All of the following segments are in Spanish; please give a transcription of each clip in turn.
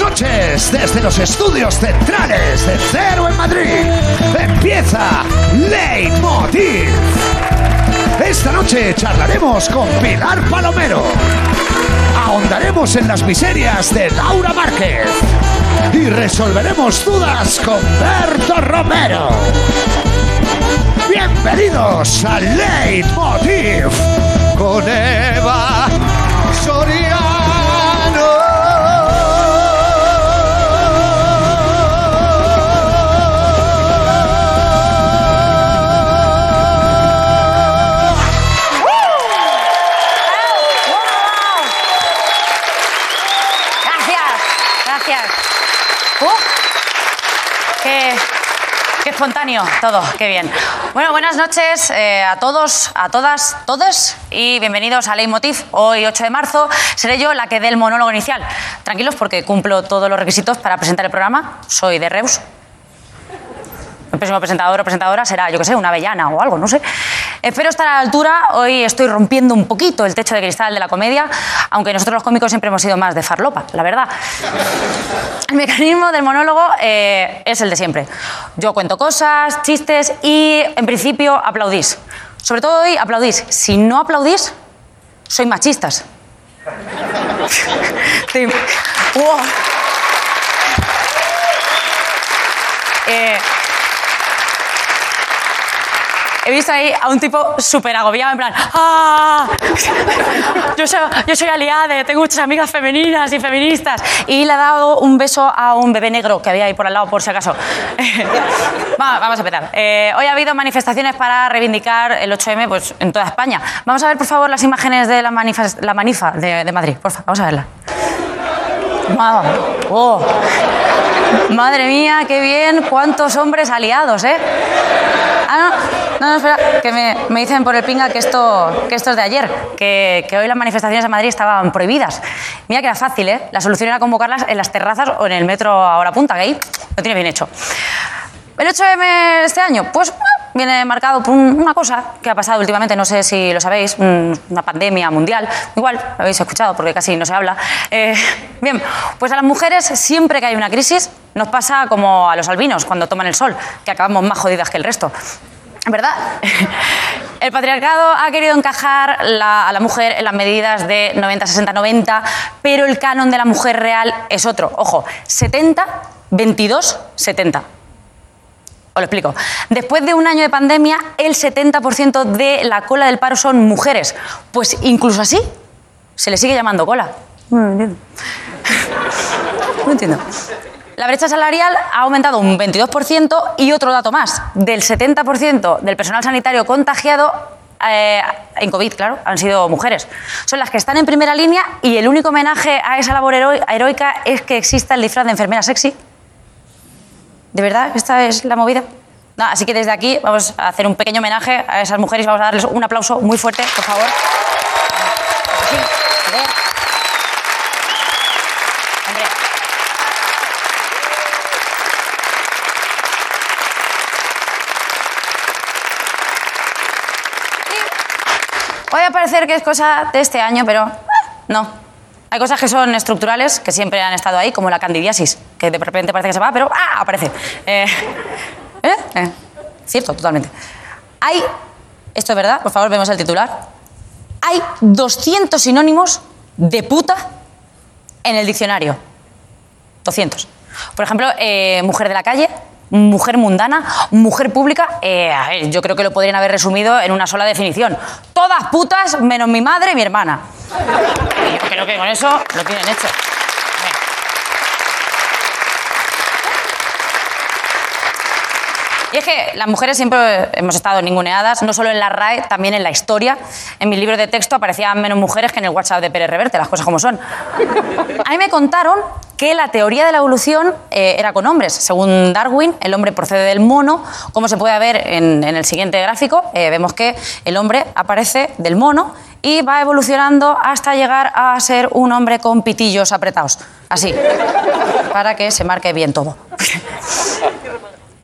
noches desde los estudios centrales de Cero en Madrid. Empieza Leitmotiv. Esta noche charlaremos con Pilar Palomero. Ahondaremos en las miserias de Laura Márquez. Y resolveremos dudas con Berto Romero. Bienvenidos a Leitmotiv con Eva espontáneo todo, qué bien. Bueno, buenas noches eh, a todos, a todas, todos y bienvenidos a Leitmotiv. Hoy, 8 de marzo, seré yo la que dé el monólogo inicial. Tranquilos porque cumplo todos los requisitos para presentar el programa. Soy de Reus, el próximo presentador o presentadora será, yo qué sé, una avellana o algo, no sé. Espero estar a la altura. Hoy estoy rompiendo un poquito el techo de cristal de la comedia, aunque nosotros los cómicos siempre hemos sido más de farlopa, la verdad. El mecanismo del monólogo eh, es el de siempre. Yo cuento cosas, chistes y, en principio, aplaudís. Sobre todo hoy, aplaudís. Si no aplaudís, soy machistas. Wow. Eh, he visto ahí a un tipo súper agobiado, en plan, ¡ah! Yo soy, yo soy aliade, tengo muchas amigas femeninas y feministas. Y le ha dado un beso a un bebé negro que había ahí por al lado, por si acaso. Va, vamos a empezar. Eh, hoy ha habido manifestaciones para reivindicar el 8M pues, en toda España. Vamos a ver, por favor, las imágenes de la, manifes- la manifa de, de Madrid. Por favor, vamos a verla. Oh. Madre mía, qué bien, cuántos hombres aliados, ¿eh? Ah, no, no, no, espera, que me, me dicen por el pinga que esto, que esto es de ayer, que, que hoy las manifestaciones en Madrid estaban prohibidas. Mira que era fácil, ¿eh? La solución era convocarlas en las terrazas o en el metro a punta, que ahí lo tiene bien hecho. El 8M este año, pues bueno, viene marcado por un- una cosa que ha pasado últimamente, no sé si lo sabéis, un- una pandemia mundial, igual lo habéis escuchado porque casi no se habla. Eh, bien, pues a las mujeres siempre que hay una crisis nos pasa como a los albinos cuando toman el sol, que acabamos más jodidas que el resto. ¿Verdad? El patriarcado ha querido encajar a la mujer en las medidas de 90, 60, 90, pero el canon de la mujer real es otro. Ojo, 70, 22, 70. Os lo explico. Después de un año de pandemia, el 70% de la cola del paro son mujeres. Pues incluso así, se le sigue llamando cola. No entiendo. No entiendo. La brecha salarial ha aumentado un 22% y otro dato más. Del 70% del personal sanitario contagiado eh, en COVID, claro, han sido mujeres. Son las que están en primera línea y el único homenaje a esa labor hero- heroica es que exista el disfraz de enfermera sexy. ¿De verdad? ¿Esta es la movida? No, así que desde aquí vamos a hacer un pequeño homenaje a esas mujeres y vamos a darles un aplauso muy fuerte, por favor. Sí, a. Sí. Puede parecer que es cosa de este año, pero eh, no. Hay cosas que son estructurales, que siempre han estado ahí, como la candidiasis, que de repente parece que se va, pero ¡ah! aparece. Eh, ¿eh? Eh, Cierto, totalmente. Hay, esto es verdad, por favor, vemos el titular. Hay 200 sinónimos de puta en el diccionario. 200. Por ejemplo, eh, mujer de la calle, mujer mundana, mujer pública. yo creo que lo podrían haber resumido en una sola definición. Todas putas menos mi madre y mi hermana. Yo creo que con eso lo tienen hecho. Y es que las mujeres siempre hemos estado ninguneadas, no solo en la RAE, también en la historia. En mis libros de texto aparecían menos mujeres que en el WhatsApp de Pérez Reverte, las cosas como son. A mí me contaron que la teoría de la evolución eh, era con hombres. Según Darwin, el hombre procede del mono. Como se puede ver en, en el siguiente gráfico, eh, vemos que el hombre aparece del mono y va evolucionando hasta llegar a ser un hombre con pitillos apretados. Así, para que se marque bien todo.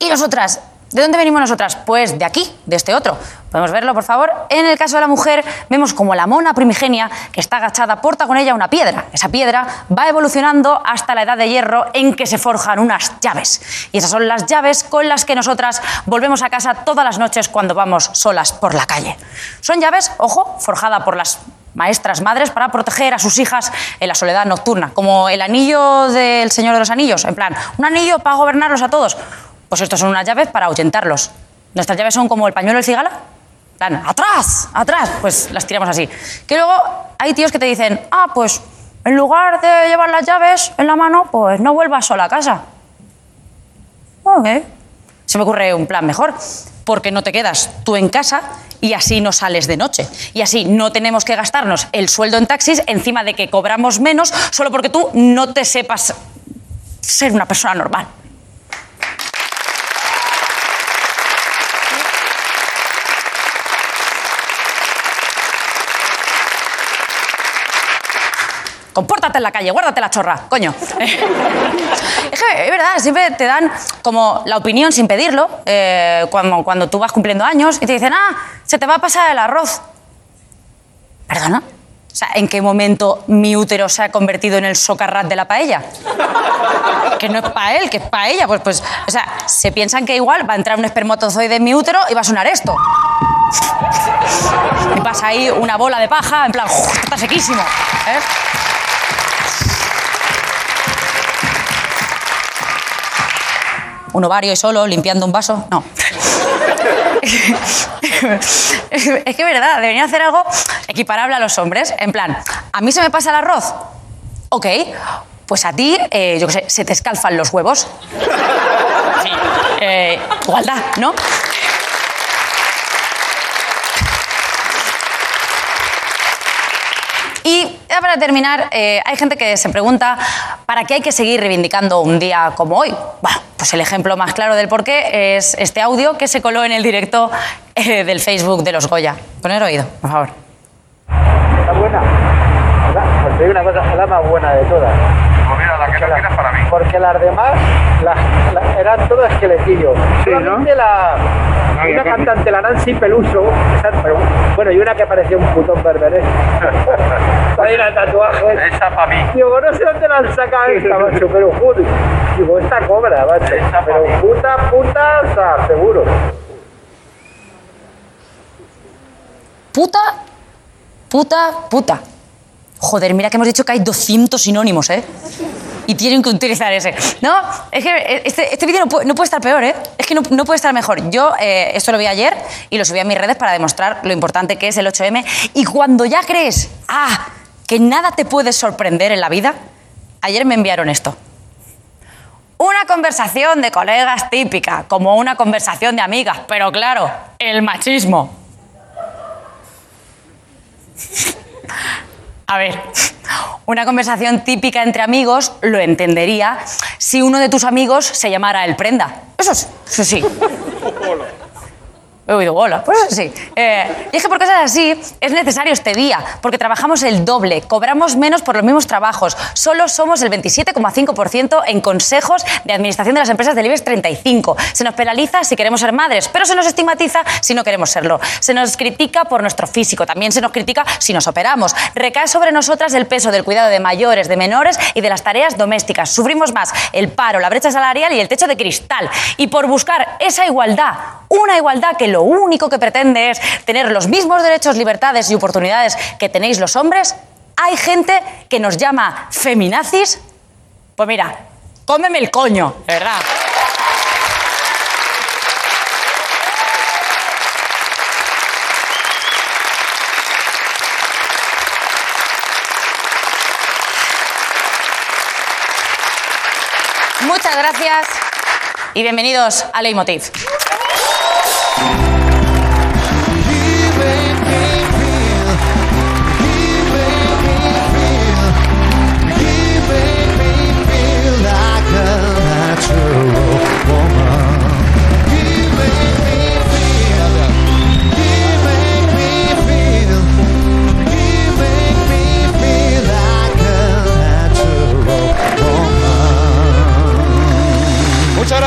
Y nosotras, ¿De dónde venimos nosotras? Pues de aquí, de este otro. Podemos verlo, por favor. En el caso de la mujer, vemos como la mona primigenia, que está agachada, porta con ella una piedra. Esa piedra va evolucionando hasta la edad de hierro en que se forjan unas llaves. Y esas son las llaves con las que nosotras volvemos a casa todas las noches cuando vamos solas por la calle. Son llaves, ojo, forjadas por las maestras madres para proteger a sus hijas en la soledad nocturna, como el anillo del Señor de los Anillos, en plan, un anillo para gobernarlos a todos. Pues estos son unas llaves para ahuyentarlos. Nuestras llaves son como el pañuelo del cigala. Plan, atrás, atrás, pues las tiramos así. Que luego hay tíos que te dicen, ah, pues en lugar de llevar las llaves en la mano, pues no vuelvas sola a casa. Ok. Se me ocurre un plan mejor, porque no te quedas tú en casa y así no sales de noche. Y así no tenemos que gastarnos el sueldo en taxis encima de que cobramos menos solo porque tú no te sepas ser una persona normal. Compórtate en la calle, guárdate la chorra, coño. es que es verdad, siempre te dan como la opinión sin pedirlo, eh, cuando, cuando tú vas cumpliendo años y te dicen, ah, se te va a pasar el arroz. ¿Perdona? O sea, ¿en qué momento mi útero se ha convertido en el socarrat de la paella? Que no es para él, que es para ella. Pues, pues, o sea, se piensan que igual va a entrar un espermatozoide en mi útero y va a sonar esto. Y pasa ahí una bola de paja, en plan, está sequísimo. ¿eh? Un ovario y solo, limpiando un vaso. No. es que es verdad, deberían hacer algo equiparable a los hombres. En plan, ¿a mí se me pasa el arroz? Ok, pues a ti, eh, yo qué sé, se te escalfan los huevos. Sí, eh, igualdad, ¿no? Y ya para terminar, eh, hay gente que se pregunta ¿para qué hay que seguir reivindicando un día como hoy? Pues el ejemplo más claro del por qué es este audio que se coló en el directo eh, del Facebook de los Goya. Poner oído, por favor. Está buena. La- Pues digo una cosa, es la más buena de todas. Pues mira, la que no quieras para mí. Porque las demás las- las- eran todo esqueletillos. Solamente la, una cantante, la Nancy Peluso, pero- bueno, y una que parecía un putón berberés. Ahí la tatuaje. Esa para mí. Digo, no sé dónde la han sacado esta, macho, pero juro. Digo, esta cobra, macho. Esa Pero mí. puta, puta, o sea, seguro. Puta, puta, puta. Joder, mira que hemos dicho que hay 200 sinónimos, ¿eh? Y tienen que utilizar ese. No, es que este, este vídeo no, puede- no puede estar peor, ¿eh? Es que no, no puede estar mejor. Yo eh, esto lo vi ayer y lo subí a mis redes para demostrar lo importante que es el 8M. Y cuando ya crees, ah, que nada te puede sorprender en la vida, ayer me enviaron esto. Una conversación de colegas típica, como una conversación de amigas, pero claro, el machismo. A ver, una conversación típica entre amigos lo entendería si uno de tus amigos se llamara el prenda. Eso sí, eso sí. He oído bola, pues sí. Eh, y es que por cosas así es necesario este día, porque trabajamos el doble, cobramos menos por los mismos trabajos, solo somos el 27,5% en consejos de administración de las empresas del IBEX 35. Se nos penaliza si queremos ser madres, pero se nos estigmatiza si no queremos serlo. Se nos critica por nuestro físico, también se nos critica si nos operamos. Recae sobre nosotras el peso del cuidado de mayores, de menores y de las tareas domésticas. Sufrimos más el paro, la brecha salarial y el techo de cristal. Y por buscar esa igualdad, una igualdad que lo único que pretende es tener los mismos derechos, libertades y oportunidades que tenéis los hombres, hay gente que nos llama feminazis. Pues mira, cómeme el coño, verdad. Muchas gracias y bienvenidos a Leitmotiv.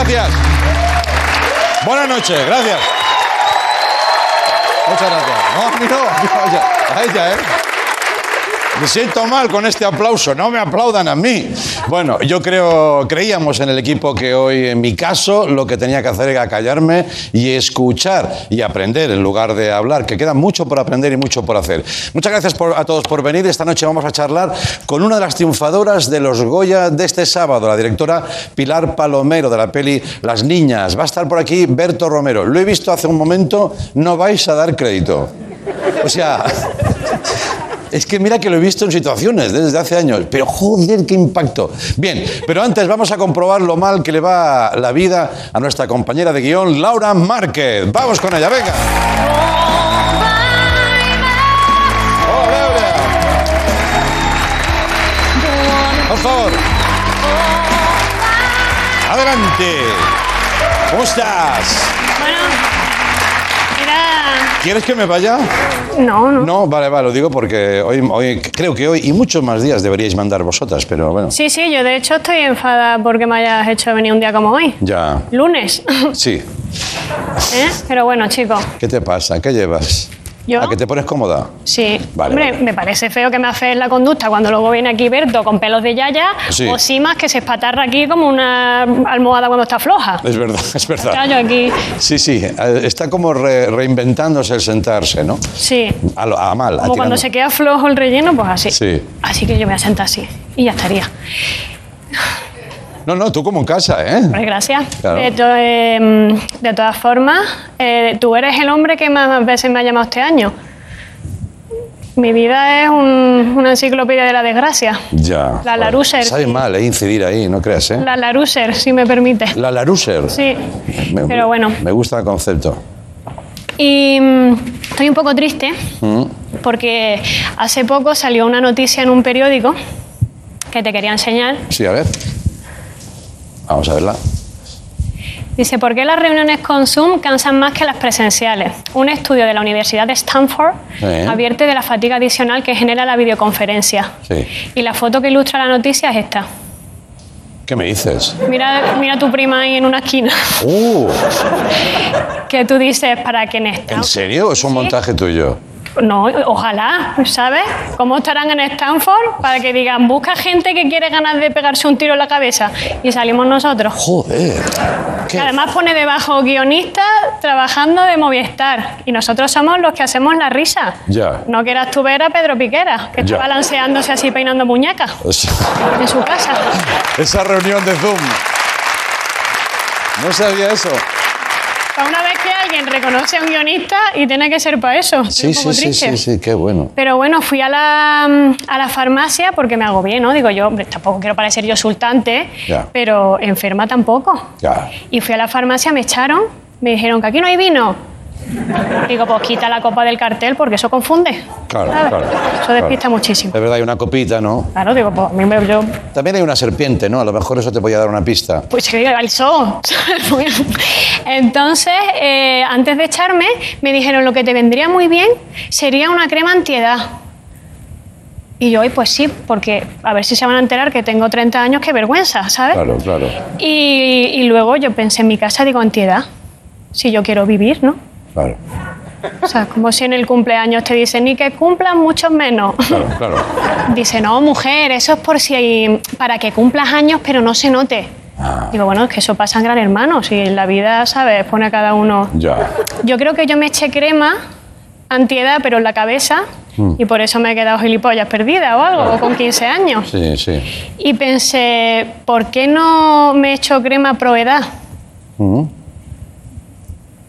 Gracias. Buenas noches, gracias. Muchas gracias. No, no, a ella, a ella, ¿eh? Me siento mal con este aplauso, no me aplaudan a mí. Bueno, yo creo, creíamos en el equipo que hoy, en mi caso, lo que tenía que hacer era callarme y escuchar y aprender en lugar de hablar, que queda mucho por aprender y mucho por hacer. Muchas gracias por- a todos por venir. Esta noche vamos a charlar con una de las triunfadoras de los Goya de este sábado, la directora Pilar Palomero de la peli Las Niñas. Va a estar por aquí Berto Romero. Lo he visto hace un momento, no vais a dar crédito. O sea, es que mira que lo he visto en situaciones desde hace años, pero joder, qué impacto. Bien, pero antes vamos a comprobar lo mal que le va la vida a nuestra compañera de guion, Laura Márquez. Vamos con ella, venga. ¡Oh, Laura! Por favor. Adelante. ¿Cómo estás? ¿Quieres que me vaya? No, no. No, vale, vale, lo digo porque hoy, hoy creo que hoy y muchos más días deberíais mandar vosotras, pero bueno. Sí, sí, yo de hecho estoy enfadada porque me hayas hecho venir un día como hoy. Ya. Lunes. Sí. ¿Eh? Pero bueno, chicos, ¿Qué te pasa? ¿Qué llevas? ¿Yo? ¿A que te pones cómoda? sí. Vale, Hombre, vale. me parece feo que me afees la conducta cuando luego viene aquí Berto con pelos de yaya Sí. o Simas que se espatarra aquí como una almohada cuando está floja. Es verdad, es verdad. Callo aquí. Sí, sí, eh, está como re- reinventándose el sentarse, ¿no? Sí. A, lo- a mal, a Como cuando se queda flojo el relleno, pues así. Sí. Así que yo me voy a sentar así. Y ya estaría. No, no, tú como en casa, ¿eh? Pues gracias. Claro. De, to- eh, de todas formas, eh, tú eres el hombre que más veces me ha llamado este año. Mi vida es un- una enciclopedia de la desgracia. Ya. La Laruser. Sabe mal, ¿eh? Incidir ahí, no creas, ¿eh? La Laruser, si me permite. La Laruser. Sí. Me- Pero bueno. Me gusta el concepto. Y mm, estoy un poco triste porque hace poco salió una noticia en un periódico que te quería enseñar. Sí, a ver. Vamos a verla. Dice, ¿por qué las reuniones con Zoom cansan más que las presenciales? Un estudio de la Universidad de Stanford Sí. advierte de la fatiga adicional que genera la videoconferencia. Sí. Y la foto que ilustra la noticia es esta. ¿Qué me dices? Mira, mira a tu prima ahí en una esquina, ¡Uh! que tú dices, ¿para quién está? ¿En serio? ¿Es un montaje tuyo? No, ojalá, ¿sabes? ¿Cómo estarán en Stanford para que digan, busca gente que quiere ganas de pegarse un tiro en la cabeza? Y salimos nosotros. Joder. ¿Qué? Además pone debajo guionista trabajando de Movistar y nosotros somos los que hacemos la risa. Ya. No quieras tú ver a Pedro Piquera, que está balanceándose así peinando muñecas sea, en su casa. Esa reunión de Zoom. No sabía eso. Para una vez que alguien reconoce a un guionista y tiene que ser para eso. Sí, sí, sí, sí, sí, qué bueno. Pero bueno, fui a la, mm, a la farmacia porque me agobié, ¿no? Digo yo, tampoco quiero parecer yo sultante, Ya. pero enferma tampoco. Ya. Y fui a la farmacia, me echaron, me dijeron que aquí no hay vino. Digo, pues quita la copa del cartel porque eso confunde. Claro, ¿sabes? claro. Eso despista claro. muchísimo. De verdad, hay una copita, ¿no? Claro, digo, pues a mí me, yo, También hay una serpiente, ¿no? A lo mejor eso te podía dar una pista. pues que al sol. Entonces, eh, antes de echarme, me dijeron lo que te vendría muy bien sería una crema antiedad. Y yo, "Ay, pues sí, porque a ver si se van a enterar que tengo 30 años, qué vergüenza, ¿sabes? Claro, claro. Y, y luego yo pensé en mi casa, digo, antiedad. Si yo quiero vivir, ¿no? Claro, O sea, como si en el cumpleaños te dicen, ni que cumplan muchos menos. claro, claro. Dice, no, mujer, eso es por si para que cumplas años, pero no se note. Ah. Digo, bueno, es que eso pasa en Gran Hermano, si en la vida, ¿sabes? Pone a cada uno. Ya. Yo creo que yo me eché crema antiedad, pero en la cabeza, Mm. y por eso me he quedado gilipollas perdida o algo, o con 15 años. Sí, sí. Y pensé, ¿por qué no me echo crema proedad? Ujú.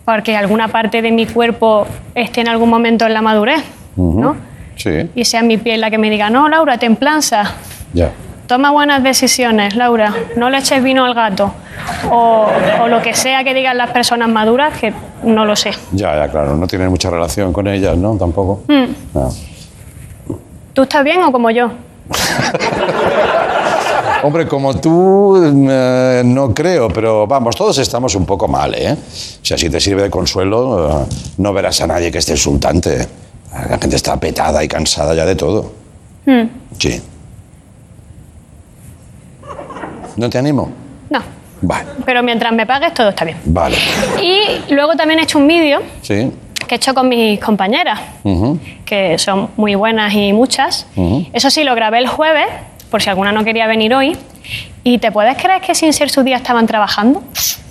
Porque alguna parte de mi cuerpo esté en algún momento en la madurez, ¿no? Sí, Y sea mi piel la que me diga, no, Laura, templanza, ya. toma buenas decisiones, Laura, no le eches vino al gato. O, o lo que sea que digan las personas maduras, que no lo sé. Ya, ya, claro. No tienes mucha relación con ellas, ¿no? Tampoco. Mm. No. ¿Tú estás bien o como yo? Hombre, como tú, eh, no creo, pero vamos, todos estamos un poco mal, ¿eh? O sea, si te sirve de consuelo, eh, no verás a nadie que esté insultante. La gente está petada y cansada ya de todo. Mm, Sí. ¿No te animo? No, Vale, Pero mientras me pagues, todo está bien. vale. Y luego también he hecho un vídeo Sí. que he hecho con mis compañeras, que son muy buenas y muchas. Eso sí, lo grabé el jueves, por si alguna no quería venir hoy. ¿Y te puedes creer que sin ser su día estaban trabajando?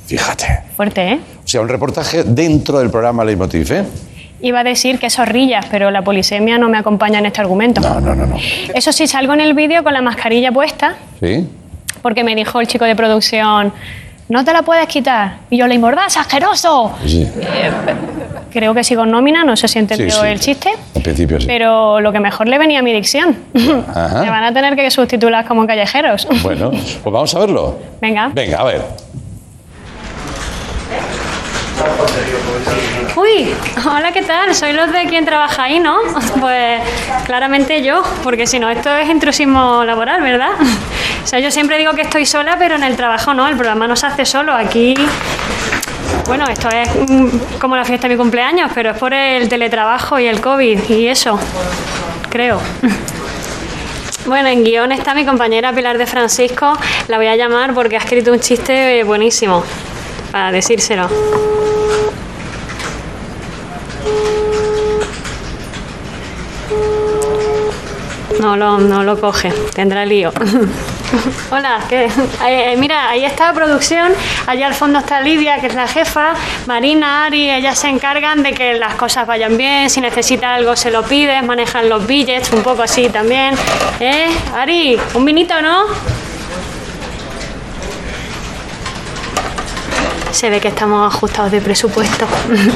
Fíjate. Fuerte, ¿eh? O sea, un reportaje dentro del programa Leitmotiv, ¿eh? Iba a decir que zorrillas, pero la polisemia no me acompaña en este argumento. No, no, no, no. Eso sí, salgo en el vídeo con la mascarilla puesta, ¿Sí? porque me dijo el chico de producción, no te la puedes quitar. Y yo le mordás, asqueroso. Sí. Creo que sigo en nómina, no sé si entendió Sí, sí. el chiste. En principio sí. Pero lo que mejor le venía a mi dicción. Ajá. Me van a tener que sustitular como callejeros. Bueno, pues vamos a verlo. Venga. Venga, a ver. Uy, hola, ¿qué tal? Soy los de quien trabaja ahí, ¿no? Pues claramente yo, porque si no, esto es intrusismo laboral, ¿verdad? O sea, yo siempre digo que estoy sola, pero en el trabajo no, el programa no se hace solo. Aquí, bueno, esto es como la fiesta de mi cumpleaños, pero es por el teletrabajo y el COVID y eso, creo. Bueno, en guion está mi compañera Pilar de Francisco, la voy a llamar porque ha escrito un chiste buenísimo, para decírselo. No lo, no lo coge, tendrá lío. Hola, ¿qué? Eh, eh, mira, ahí está producción, allá al fondo está Lidia, que es la jefa, Marina, Ari, ellas se encargan de que las cosas vayan bien, si necesita algo se lo pides, manejan los billets, un poco así también. ¿Eh? Ari, un vinito, ¿no? Se ve que estamos ajustados de presupuesto.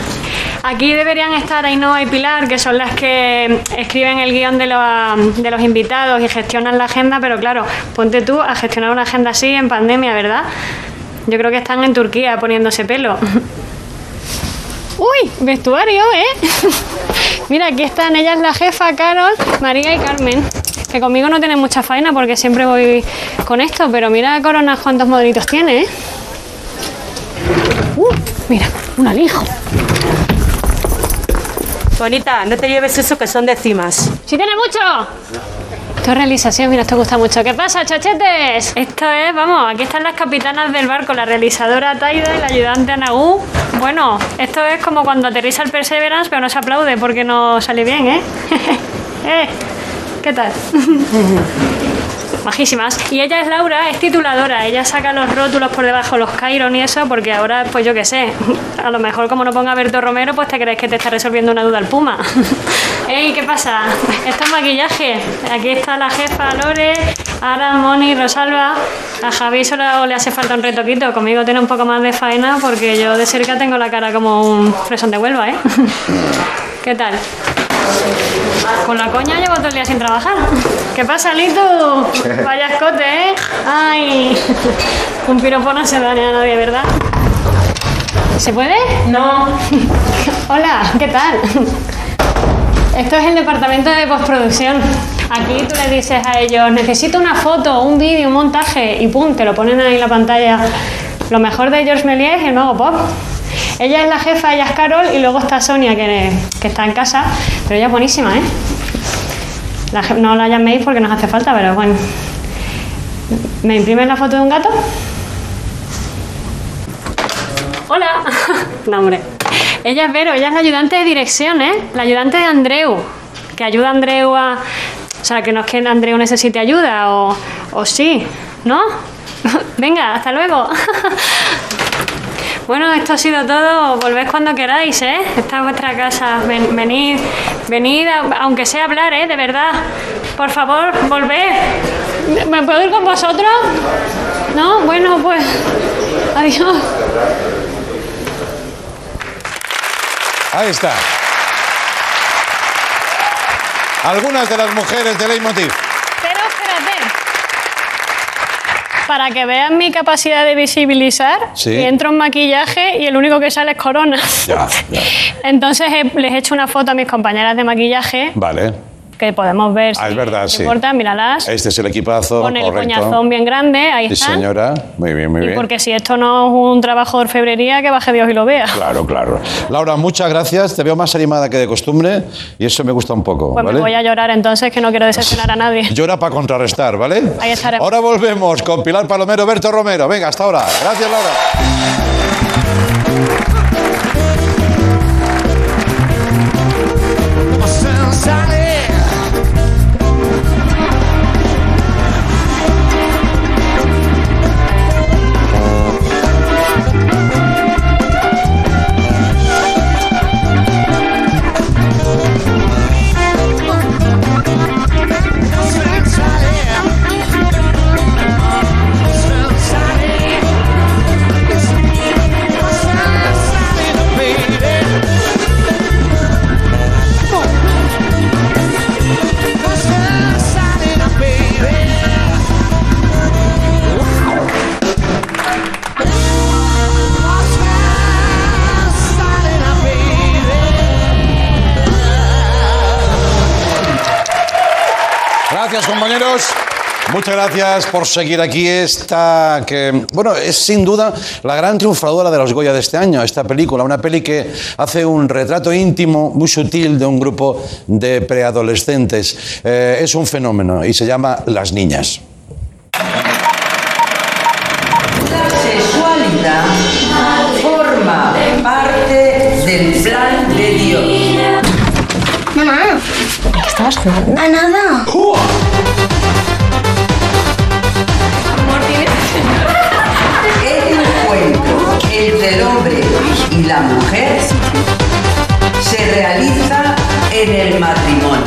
Aquí deberían estar Ainhoa y Pilar, que son las que escriben el guion de, los- invitados y gestionan la agenda, pero claro, ponte tú a gestionar una agenda así en pandemia, ¿verdad? Yo creo que están en Turquía poniéndose pelo. Uy, vestuario, ¿eh? Mira, aquí están ellas, la jefa, Carol, María y Carmen. Que conmigo no tienen mucha faena porque siempre voy con esto, pero mira Corona cuántos modelitos tiene, ¿eh? Uh, mira, un alijo. Bonita, no te lleves eso que son décimas. ¡Sí tiene mucho! Esto es realización, mira, esto gusta mucho. ¿Qué pasa, chachetes? Esto es, vamos, aquí están las capitanas del barco, la realizadora Taida y la ayudante Anagú. Bueno, esto es como cuando aterriza el Perseverance, pero no se aplaude porque no sale bien, ¿eh? ¿Eh? ¿Qué tal? Majísimas. Y ella es Laura, es tituladora. Ella saca los rótulos por debajo, los Chiron y eso, porque ahora, pues yo qué sé, a lo mejor como no ponga Berto Romero, pues te crees que te está resolviendo una duda el Puma. Ey, ¿qué pasa? Esto es maquillaje. Aquí está la jefa Lore, Ara, Moni, Rosalba. A Javi solo le hace falta un retoquito. Conmigo tiene un poco más de faena porque yo de cerca tengo la cara como un fresón de Huelva, ¿eh? ¿Qué tal? Con la coña llevo todo el día sin trabajar. ¿Qué pasa, Litu? Vaya escote, ¿eh? Ay, un piropo no se daña a nadie, ¿verdad? ¿Se puede? No. Hola, ¿qué tal? Esto es el departamento de postproducción. Aquí tú le dices a ellos, necesito una foto, un vídeo, un montaje, y pum, te lo ponen ahí en la pantalla. Lo mejor de George Méliès y el mago pop. Ella es la jefa, ella es Carol, y luego está Sonia, que, que está en casa, pero ella es buenísima, ¿eh? No la llaméis porque nos hace falta, pero bueno. ¿Me imprimes la foto de un gato? Hola. no, hombre. Ella es Vero, ella es la ayudante de dirección, ¿eh? La ayudante de Andreu. Que ayuda a Andreu a. O sea, que no es que Andreu necesite ayuda, o, o sí, ¿no? Venga, hasta luego. Bueno, esto ha sido todo. Volved cuando queráis, ¿eh? Esta es vuestra casa. Ven- venid, venid, aunque sea hablar, ¿eh? De verdad. Por favor, volved. ¿Me puedo ir con vosotros? ¿No? Bueno, pues. Adiós. Ahí está. Algunas de las mujeres de Leitmotiv. Pero espérate. Para que vean mi capacidad de visibilizar, Sí. y entro en maquillaje y el único que sale es corona. Ya, ya. Entonces he- les he hecho una foto a mis compañeras de maquillaje Vale. Que podemos ver. Ah, si es verdad, te sí. importa, míralas. Este es el equipazo, Con el correcto. coñazón bien grande, ahí Sí, están. señora. Muy bien, muy Y bien. porque si esto no es un trabajo de orfebrería, que baje Dios y lo vea. Claro, claro. Laura, muchas gracias. Te veo más animada que de costumbre y eso me gusta un poco. Pues ¿vale? me voy a llorar entonces, que no quiero decepcionar a nadie. Llora para contrarrestar, ¿vale? Ahí estaremos. Ahora volvemos con Pilar Palomero, Berto Romero. Venga, hasta ahora. Gracias, Laura. Muchas gracias por seguir aquí esta que, bueno, es sin duda la gran triunfadora de los Goya de este año, esta película, una peli que hace un retrato íntimo, muy sutil de un grupo de preadolescentes. Eh, es un fenómeno y se llama Las Niñas. La sexualidad forma parte del plan de Dios. Mamá. ¿Qué estabas jugando? A nada. Entre el hombre y la mujer se realiza en el matrimonio.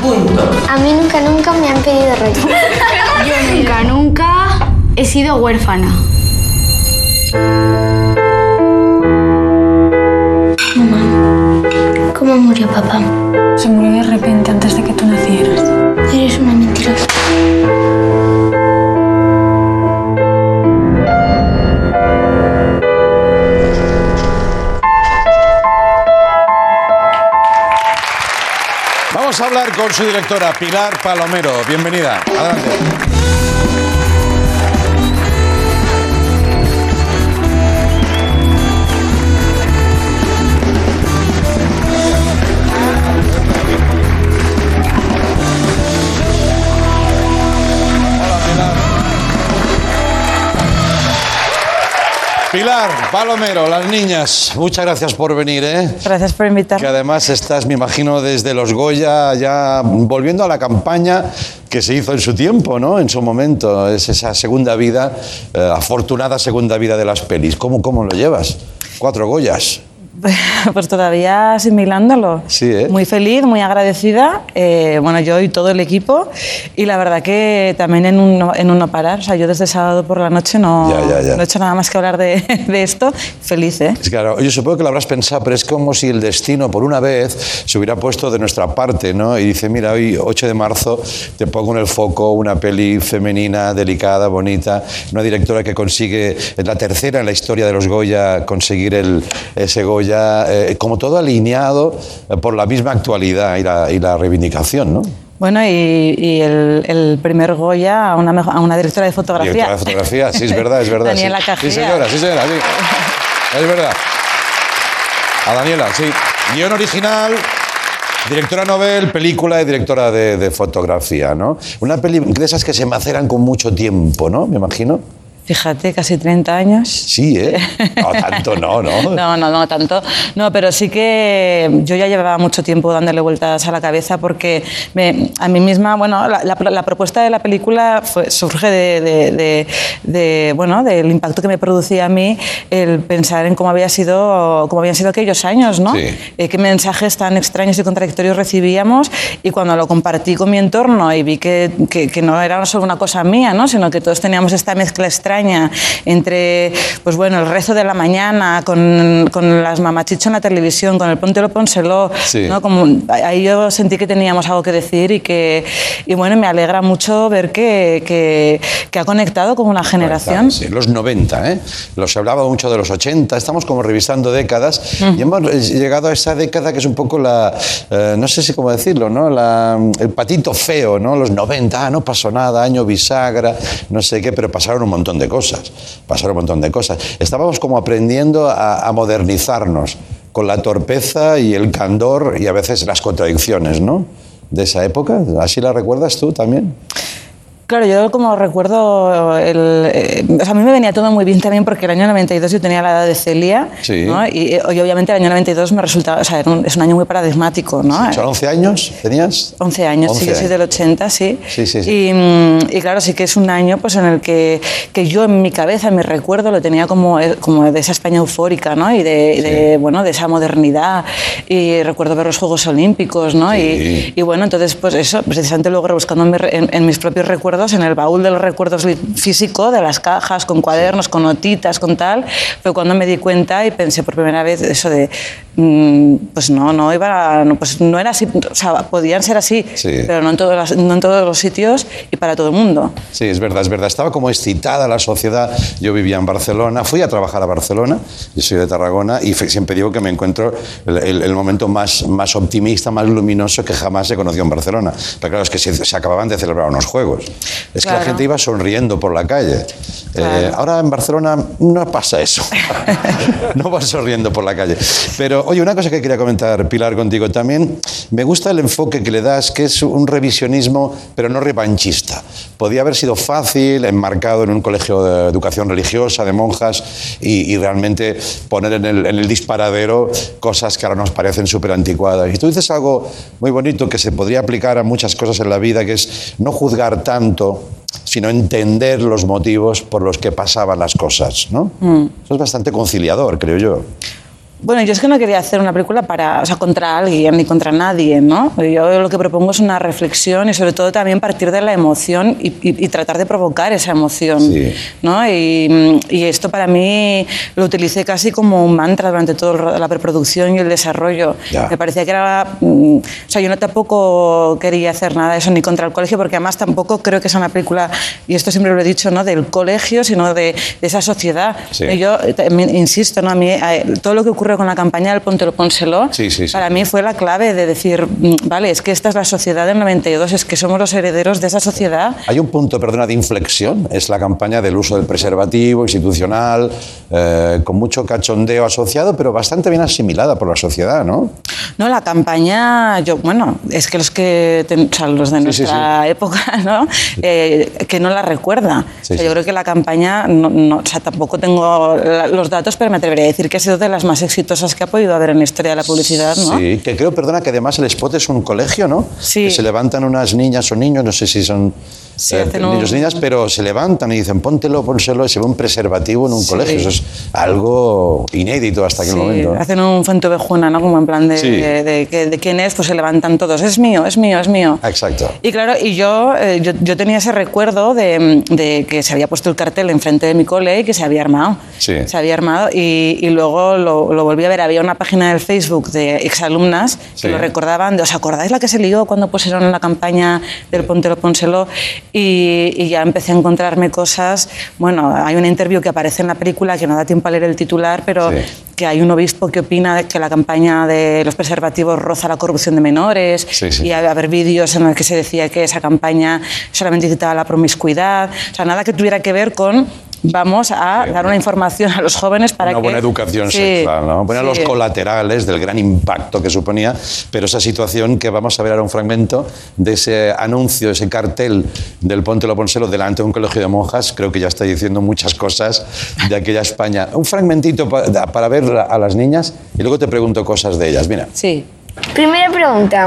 Punto. A mí nunca, nunca me han pedido rollo. Yo nunca, nunca he sido huérfana. Mamá, ¿cómo murió papá? Se murió de repente antes de que tú nacieras. Hablar con su directora, Pilar Palomero. Bienvenida. Adelante. Pilar Palomero, las niñas, muchas gracias por venir, ¿eh? Gracias por invitarme. Que además estás, me imagino, desde los Goya, ya volviendo a la campaña que se hizo en su tiempo, ¿no? En su momento. Es esa segunda vida, eh, afortunada segunda vida de las pelis. ¿Cómo, ¿Cómo lo llevas? Cuatro Goyas. Pues todavía asimilándolo. Sí, ¿eh? Muy feliz, muy agradecida. eh, bueno, yo y todo el equipo. Y la verdad que también en un, no- en un no parar. O sea, yo desde sábado por la noche no, Ya, ya, ya. no he hecho nada más que hablar de, de esto. Feliz, ¿eh? Es claro, yo supongo que lo habrás pensado, pero es como si el destino, por una vez, se hubiera puesto de nuestra parte, ¿no? Y dice, mira, hoy, 8 de marzo, te pongo en el foco una peli femenina, delicada, bonita, una directora que consigue, es la tercera en la historia de los Goya, conseguir el, ese Goya, eh, como todo alineado eh, por la misma actualidad y la, y la reivindicación, ¿no? Bueno, y, y el, el primer Goya a una, a una directora de fotografía. Directora de fotografía, sí, es verdad, es verdad. Daniela sí. Cajía. Sí, señora, sí, señora, sí. Es verdad. A Daniela, sí. Guión original, directora novel, película y directora de, de fotografía, ¿no? Una peli de esas que se maceran con mucho tiempo, ¿no? Me imagino. Fíjate, casi 30 años. Sí, ¿eh? No, tanto no, ¿no? No, no, no tanto. No, pero sí que yo ya llevaba mucho tiempo dándole vueltas a la cabeza porque me- a mí misma, bueno, la, la- la propuesta de la película fue- surge de, de- de- de, bueno, del impacto que me producía a mí el pensar en cómo había sido, cómo habían sido aquellos años, ¿no? Sí. Eh, qué mensajes tan extraños y contradictorios recibíamos y cuando lo compartí con mi entorno y vi que, que- que no era solo una cosa mía, ¿no? sino que todos teníamos esta mezcla extraña España, entre, pues bueno, el rezo de la mañana, con, con las mamachichos en la televisión, con el Póntelo Pónselo, Sí. ¿no? Como, ahí yo sentí que teníamos algo que decir y que, y bueno, me alegra mucho ver que, que, que ha conectado con una generación. Sí, los 90, ¿eh? Los hablaba mucho de los 80, estamos como revisando décadas y hemos llegado a esa década que es un poco la, eh, no sé si cómo decirlo, ¿no? La- el patito feo, ¿no? Los 90, ah, no pasó nada, año bisagra, no sé qué, pero pasaron un montón de cosas, pasaron un montón de cosas. Estábamos como aprendiendo a, a modernizarnos con la torpeza y el candor y a veces las contradicciones, ¿no? De esa época, ¿así la recuerdas tú también? Claro, yo como recuerdo, el, eh, o sea, a mí me venía todo muy bien también porque el año 92 yo tenía la edad de Celia, Sí. ¿no? y, y obviamente el año 92 me resultaba, o sea, es un año muy paradigmático, ¿no? ¿Son 11 años tenías? 11 años, 11 sí, yo soy años. del 80, sí. Sí, sí, sí. Y, y claro, sí que es un año pues, en el que, que yo en mi cabeza, en mi recuerdo, lo tenía como, eh, como de esa España eufórica, ¿no? Y de, de, bueno, de esa modernidad. Y recuerdo ver los Juegos Olímpicos, ¿no? Y, y bueno, entonces, pues eso, precisamente luego rebuscando en, mi en- en mis propios recuerdos, en el baúl del recuerdos li- físico, de las cajas, con cuadernos, con notitas, con tal, fue cuando me di cuenta y pensé por primera vez eso de, pues no, no iba, no, pues no era así, o sea, podían ser así, Sí. pero no en, todos las- no en todos los sitios y para todo el mundo. Sí, es verdad, es verdad. Estaba como excitada la sociedad. Yo vivía en Barcelona, fui a trabajar a Barcelona, yo soy de Tarragona y siempre digo que me encuentro el, el- el momento más, más optimista, más luminoso que jamás he conocido en Barcelona. Pero claro, es que se, se acababan de celebrar unos juegos. Es que la gente iba sonriendo por la calle. Eh, ahora en Barcelona no pasa eso. no vas sonriendo por la calle. Pero, oye, una cosa que quería comentar, Pilar, contigo también. Me gusta el enfoque que le das, que es un revisionismo, pero no revanchista. Podía haber sido fácil, enmarcado en un colegio de educación religiosa, de monjas, y, y realmente poner en el, en el disparadero cosas que ahora nos parecen súper anticuadas. Y tú dices algo muy bonito que se podría aplicar a muchas cosas en la vida, que es no juzgar tanto sino entender los motivos por los que pasaban las cosas, ¿no? Eso es bastante conciliador, creo yo. Bueno, yo es que no quería hacer una película para, o sea, contra alguien ni contra nadie, ¿no? Yo lo que propongo es una reflexión y sobre todo también partir de la emoción y, y- y tratar de provocar esa emoción, Sí. ¿no? Y, y esto para mí lo utilicé casi como un mantra durante toda la preproducción y el desarrollo. Ya. Me parecía que era, mm, o sea, yo no tampoco quería hacer nada de eso ni contra el colegio porque además tampoco creo que sea una película y esto siempre lo he dicho, ¿no? Del colegio, sino de, de esa sociedad. Sí. Y yo insisto, ¿no? A mí eh, todo lo que ocurre con la campaña del Póntelo Pónselo, Sí, sí, sí. para mí fue la clave de decir, mm, vale, es que esta es la sociedad del 92, es que somos los herederos de esa sociedad. Hay un punto, perdona, de inflexión, es la campaña del uso del preservativo institucional, eh, con mucho cachondeo asociado, pero bastante bien asimilada por la sociedad, ¿no? No, la campaña, yo, bueno, es que los que, ten- o sea, los de nuestra época, ¿no? Eh, que no la recuerda. O sea. Yo creo que la campaña, no, no- o sea, tampoco tengo los datos, pero me atrevería a decir que ha sido de las más exitosas que ha podido haber en la historia de la publicidad, ¿no? Sí, que creo, perdona, que además el spot es un colegio, ¿no? Sí. Que se levantan unas niñas o niños, no sé si son Sí, eh, niños niñas, pero se levantan y dicen, póntelo, pónselo, y se ve un preservativo en un Sí. colegio. Eso es algo inédito hasta aquel Sí, momento. hacen un fuentevejuna, ¿no? Como en plan de, de, de quién es, pues se levantan todos. Es mío, es mío, es mío. Exacto. Y claro, y yo, eh, yo, yo tenía ese recuerdo de, que se había puesto el cartel enfrente de mi cole y que se había armado. Sí. Se había armado y, y luego lo, lo volví a ver. Había una página del Facebook de exalumnas que lo recordaban. De, ¿Os acordáis la que se lió cuando pusieron la campaña del Póntelo Pónselo? Y, y ya empecé a encontrarme cosas. Bueno, hay una interview que aparece en la película que no da tiempo a leer el titular, pero Sí. que hay un obispo que opina de que la campaña de los preservativos roza la corrupción de menores Sí, sí. y a haber vídeos en los que se decía que esa campaña solamente incitaba la promiscuidad, o sea, nada que tuviera que ver con vamos a dar una información a los jóvenes para una que buena educación Sí, sexual, ¿no? Poner sí. los colaterales del gran impacto que suponía, pero esa situación que vamos a ver ahora un fragmento de ese anuncio, ese cartel del Póntelo Ponselo delante de un colegio de monjas, creo que ya está diciendo muchas cosas de aquella España. Un fragmentito para ver a las niñas y luego te pregunto cosas de ellas. Mira. Sí. Primera pregunta.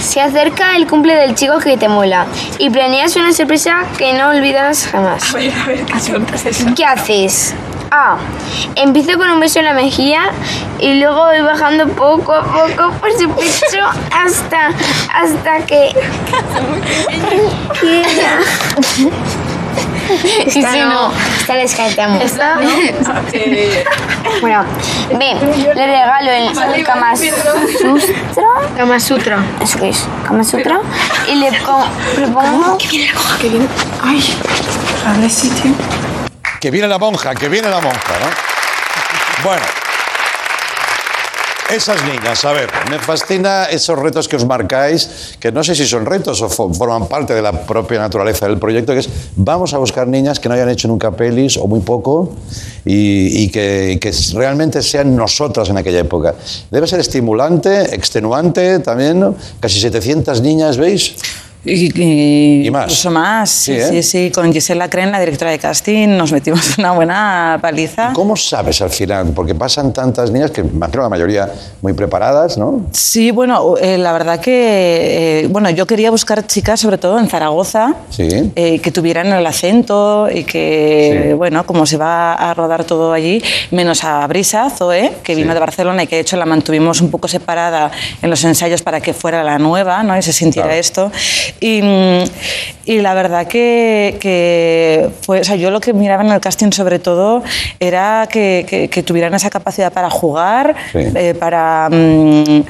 Se acerca el cumple del chico que te mola y planeas una sorpresa que no olvidas jamás. A ver, a ver, ¿qué sorpresa es? ¿Qué haces? A. Empiezo con un beso en la mejilla y luego voy bajando poco a poco por su pecho hasta, hasta que... Sí, sí, no. Esta la descartamos. Esta, Bueno, ve, le regalo el Kama Sutra. Kama Sutra. Eso que es, Kama Sutra. Y le, pongo, le pongo... Que viene. Ay, a ver si. Que viene la monja, que viene la monja, ¿no? Bueno. Esas niñas, a ver, me fascina esos retos que os marcáis, que no sé si son retos o fo- forman parte de la propia naturaleza del proyecto, que es vamos a buscar niñas que no hayan hecho nunca pelis o muy poco y, y que, que realmente sean nosotras en aquella época. Debe ser estimulante, extenuante también, ¿no? Casi 700 niñas, ¿veis? Y, y Y más. Incluso más, sí, Sí, ¿eh? sí, sí. Con Gisela Cren, la directora de casting, nos metimos una buena paliza. ¿Cómo sabes al final? Porque pasan tantas niñas que imagino la mayoría muy preparadas, ¿no? Sí, bueno, eh, la verdad que, eh, bueno, yo quería buscar chicas, sobre todo en Zaragoza, Sí. eh, que tuvieran el acento y que, Sí. bueno, como se va a rodar todo allí, menos a Brisa, Zoe, que vino de Barcelona y que de hecho la mantuvimos un poco separada en los ensayos para que fuera la nueva, ¿no? Y se sintiera Claro. esto. Y, y la verdad que, que fue, o sea, yo lo que miraba en el casting sobre todo era que, que- que tuvieran esa capacidad para jugar, Sí. eh, para... mm,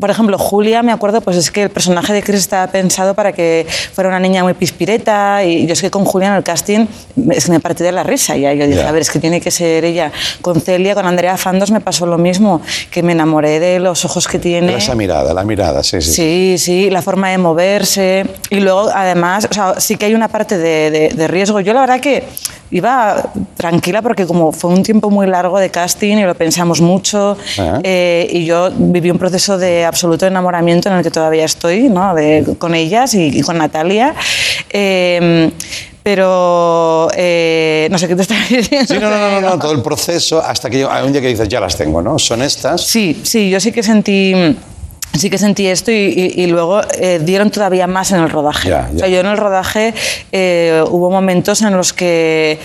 por ejemplo, Julia, me acuerdo, pues es que el personaje de Chris estaba pensado para que fuera una niña muy pispireta y yo es que con Julia en el casting es que me partí de la risa ya. Yo dije, Ya. a ver, es que tiene que ser ella. Con Celia, con Andrea Fandos me pasó lo mismo, que me enamoré de los ojos que tiene. Esa mirada, la mirada, sí, sí. Sí, sí, la forma de moverse. Y luego, además, o sea, sí que hay una parte de, de- de riesgo. Yo la verdad que iba tranquila porque como fue un tiempo muy largo de casting y lo pensamos mucho, Ajá. eh, y yo viví un proceso de absoluto enamoramiento en el que todavía estoy, ¿no? De- con ellas y, y con Natalia. Eh, pero eh, no sé qué te estás diciendo. Sí, no, no, no, todo el proceso hasta que hay un día que dices, ya las tengo, ¿no? Son estas. Sí, sí, yo sí que sentí. Sí que sentí esto y, y- y luego eh, dieron todavía más en el rodaje. O sea, yo en el rodaje eh, hubo momentos en los que,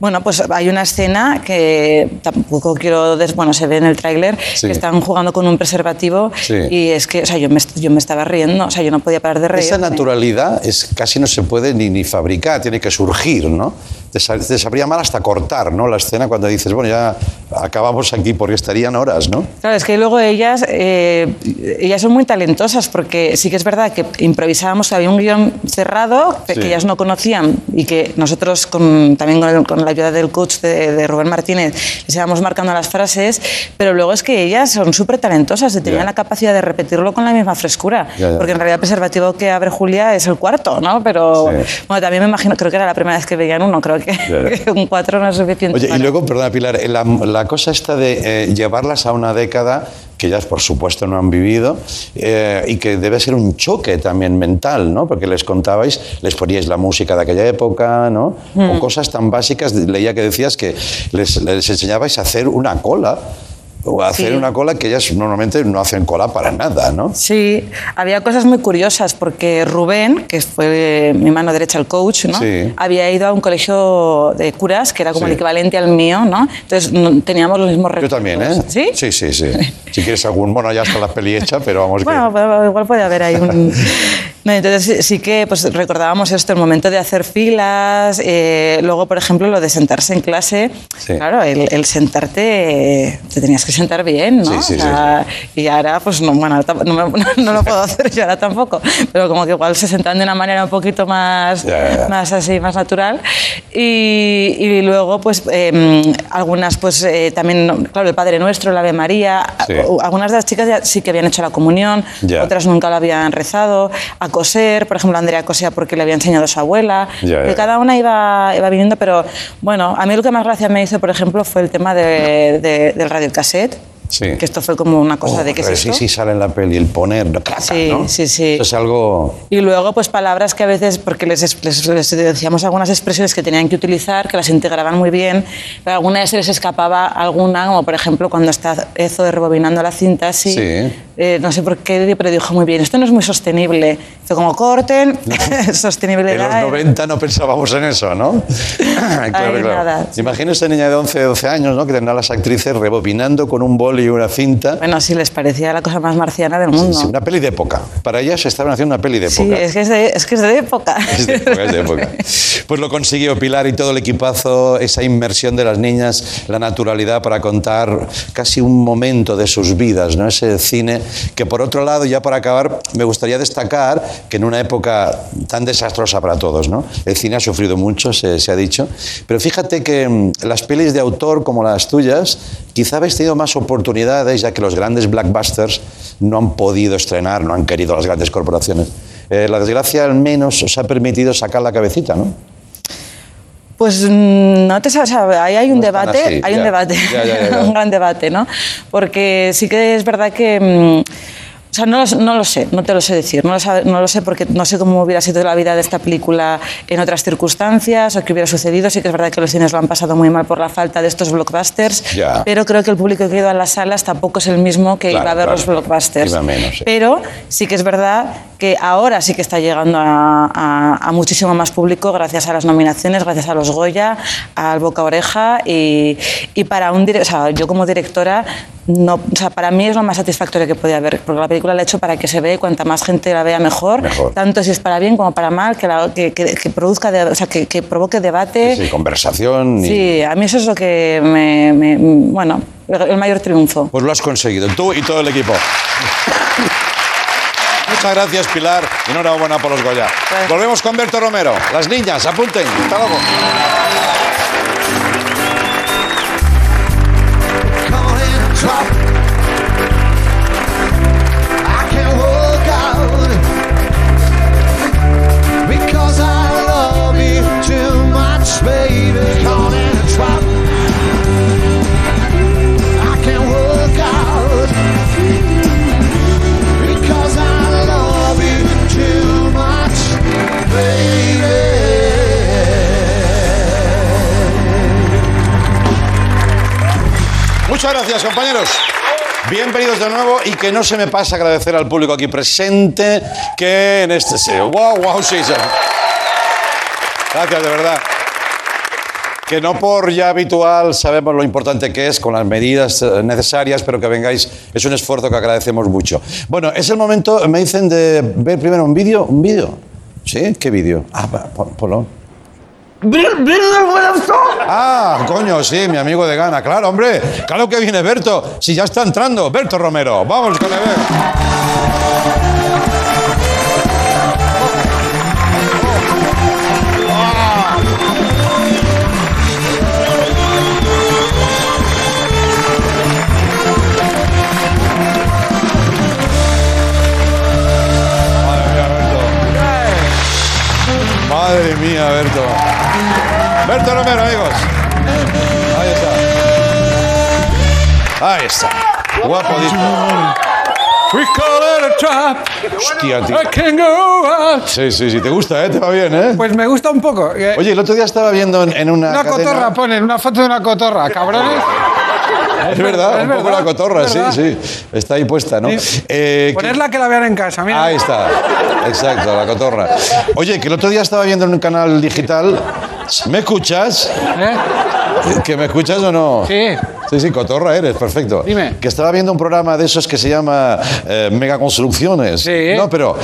bueno, pues hay una escena que tampoco quiero, des- bueno, se ve en el tráiler, Sí. que están jugando con un preservativo Sí. y es que, o sea, yo me, yo me estaba riendo, o sea, yo no podía parar de reír. Esa naturalidad es, casi no se puede ni, ni fabricar, tiene que surgir, ¿no? Te, sa- te sabría mal hasta cortar, ¿no? La escena cuando dices, bueno, ya acabamos aquí porque estarían horas, ¿no? Claro, es que luego ellas, eh, ellas son muy talentosas porque sí que es verdad que improvisábamos, había un guion cerrado que Sí. ellas no conocían y que nosotros con- también con, el- con la ayuda del coach de, de Rubén Martínez les íbamos marcando las frases, pero luego es que ellas son súper talentosas y tenían Ya. la capacidad de repetirlo con la misma frescura, Ya, ya. porque en realidad el preservativo que abre Julia es el cuarto, ¿no? Pero Sí. bueno, también me imagino, creo que era la primera vez que veían uno, creo que, Que un cuatro no es suficiente. Oye, y luego, perdona Pilar, eh, la, la cosa esta de eh, llevarlas a una década que ellas por supuesto no han vivido eh, y que debe ser un choque también mental, ¿no? Porque les contabais, les poníais la música de aquella época, ¿no? O cosas tan básicas, leía que decías que les, les enseñabais a hacer una cola o hacer Sí. una cola que ellas normalmente no hacen cola para nada, ¿no? Sí, había cosas muy curiosas porque Rubén, que fue mi mano derecha al coach, ¿no? Sí. había ido a un colegio de curas que era como Sí. el equivalente al mío, ¿no? Entonces no- teníamos los mismos Yo retos. también, ¿eh? ¿Sí? Sí, sí, sí. Si quieres algún, bueno, ya está la peli hecha, pero vamos. Bueno, igual puede haber ahí un... Entonces sí- que pues, recordábamos esto, el momento de hacer filas, eh, luego, por ejemplo, lo de sentarse en clase. Sí. Claro, el, el sentarte, te tenías que sentar bien, ¿no? Sí, sí, O sea, Y ahora, pues no, bueno, no, me- no lo puedo hacer yo ahora tampoco, pero como que igual se sentan de una manera un poquito más, más así, más natural. Y, y luego, pues eh, algunas, pues eh, también, claro, el Padre Nuestro, la Ave María, algunas de las chicas ya sí que habían hecho la comunión, otras nunca la habían rezado, a coser, por ejemplo, Andrea cosía porque le había enseñado a su abuela, Ya, que ya. cada una iba, iba viniendo, pero bueno, a mí lo que más gracia me hizo, por ejemplo, fue el tema de, de- del radiocassette, Sí. que esto fue como una cosa Oh, de que es sí, sí sale en la peli, el poner, claca, Sí, ¿no? sí, sí. Eso es algo... Y luego, pues palabras que a veces, porque les, les, les decíamos algunas expresiones que tenían que utilizar, que las integraban muy bien, pero alguna vez se les escapaba alguna, como por ejemplo cuando está Ezo rebobinando la cinta así, Sí. Eh, no sé por qué, pero dijo muy bien, esto no es muy sostenible. Fue como corten, sostenibilidad. En los 90 no pensábamos en eso, ¿no? claro, Ay, claro. nada. Imagínese niña de 11, 12 años, ¿no? Que tendrán las actrices rebobinando con un boli y una cinta. Bueno, sí, les parecía la cosa más marciana del mundo. Sí, una peli de época. Para ellas estaban haciendo una peli de Sí, época. es que es de, es que es de época. Es de época, es de época. Pues lo consiguió Pilar y todo el equipazo, esa inmersión de las niñas, la naturalidad para contar casi un momento de sus vidas, ¿no? Ese cine que por otro lado, ya para acabar, me gustaría destacar que en una época tan desastrosa para todos, ¿no? El cine ha sufrido mucho, se, ha dicho, pero fíjate que mm, las pelis de autor como las tuyas, quizá habéis tenido más oportunidades, ya que los grandes blockbusters no han podido estrenar, no han querido las grandes corporaciones. Eh, la desgracia al menos os ha permitido sacar la cabecita, ¿no? Pues mm, no te sabes, ahí hay un No debate, así, hay ya. un debate, Ya, ya, un gran debate, ¿no? Porque sí que es verdad que, mm, o sea, no, lo- no lo sé, no te lo sé decir, no lo, no lo sé porque no sé cómo hubiera sido la vida de esta película en otras circunstancias o qué hubiera sucedido. Sí que es verdad que los cines lo han pasado muy mal por la falta de estos blockbusters, Ya. pero creo que el público que iba a las salas tampoco es el mismo que Claro, iba a ver claro. los blockbusters. Iba menos, sí. Pero sí que es verdad que ahora sí que está llegando a, a- a muchísimo más público gracias a las nominaciones, gracias a los Goya, al Boca Oreja y, y para un o sea, yo como directora no, o sea, para mí es lo más satisfactorio que podía haber, porque la película la he hecho para que se vea y cuanta más gente la vea mejor, Mejor. tanto si es para bien como para mal, que, la- que, que- que produzca, de- o sea, que, que provoque debate. Sí, conversación. y- Sí, a mí eso es lo que me, me- bueno, el mayor triunfo. Pues lo has conseguido, tú y todo el equipo. Muchas gracias, Pilar. y Enhorabuena por los Goya. Volvemos con Berto Romero. Las niñas, apunten. Hasta luego. I trap. I can't walk out because I love you too much, baby. Muchas gracias, compañeros. Bienvenidos de nuevo y que no se me pase agradecer al público aquí presente que en este... ¡Wow, wow, sí. Gracias, de verdad. Que no por ya habitual sabemos lo importante que es con las medidas eh, necesarias, pero que vengáis es un esfuerzo que agradecemos mucho. Bueno, es el momento, me dicen, de ver primero un vídeo. ¿Un vídeo? ¿Sí? ¿Qué vídeo? Ah, ponlo. Ah, coño, sí, mi amigo de Gana. Claro, hombre. Claro que viene Berto. Si ya está entrando. Berto Romero. Vamos con el Madre mía, Berto. Berto Romero, amigos. Ahí está. Ahí está. Guapo. We call it a trap. Hostia, tío. I can go out. Sí, sí, sí. Te gusta, ¿eh? Te va bien, ¿eh? Pues me gusta un poco. Eh, Oye, el otro día estaba viendo en, en una. una cadena- cotorra, ponen una foto de una cotorra, cabrones. Es verdad, un poco la cotorra, sí, sí. Está ahí puesta, ¿no? Eh, Ponerla que la vean en casa, mira. Ahí está. Exacto, la cotorra. Oye, que el otro día estaba viendo en un canal digital. ¿Me escuchas? ¿Que me escuchas o no? Sí. Sí, sí, cotorra eres, perfecto. Dime. Que estaba viendo un programa de esos que se llama eh, Megaconstrucciones. Sí. No, pero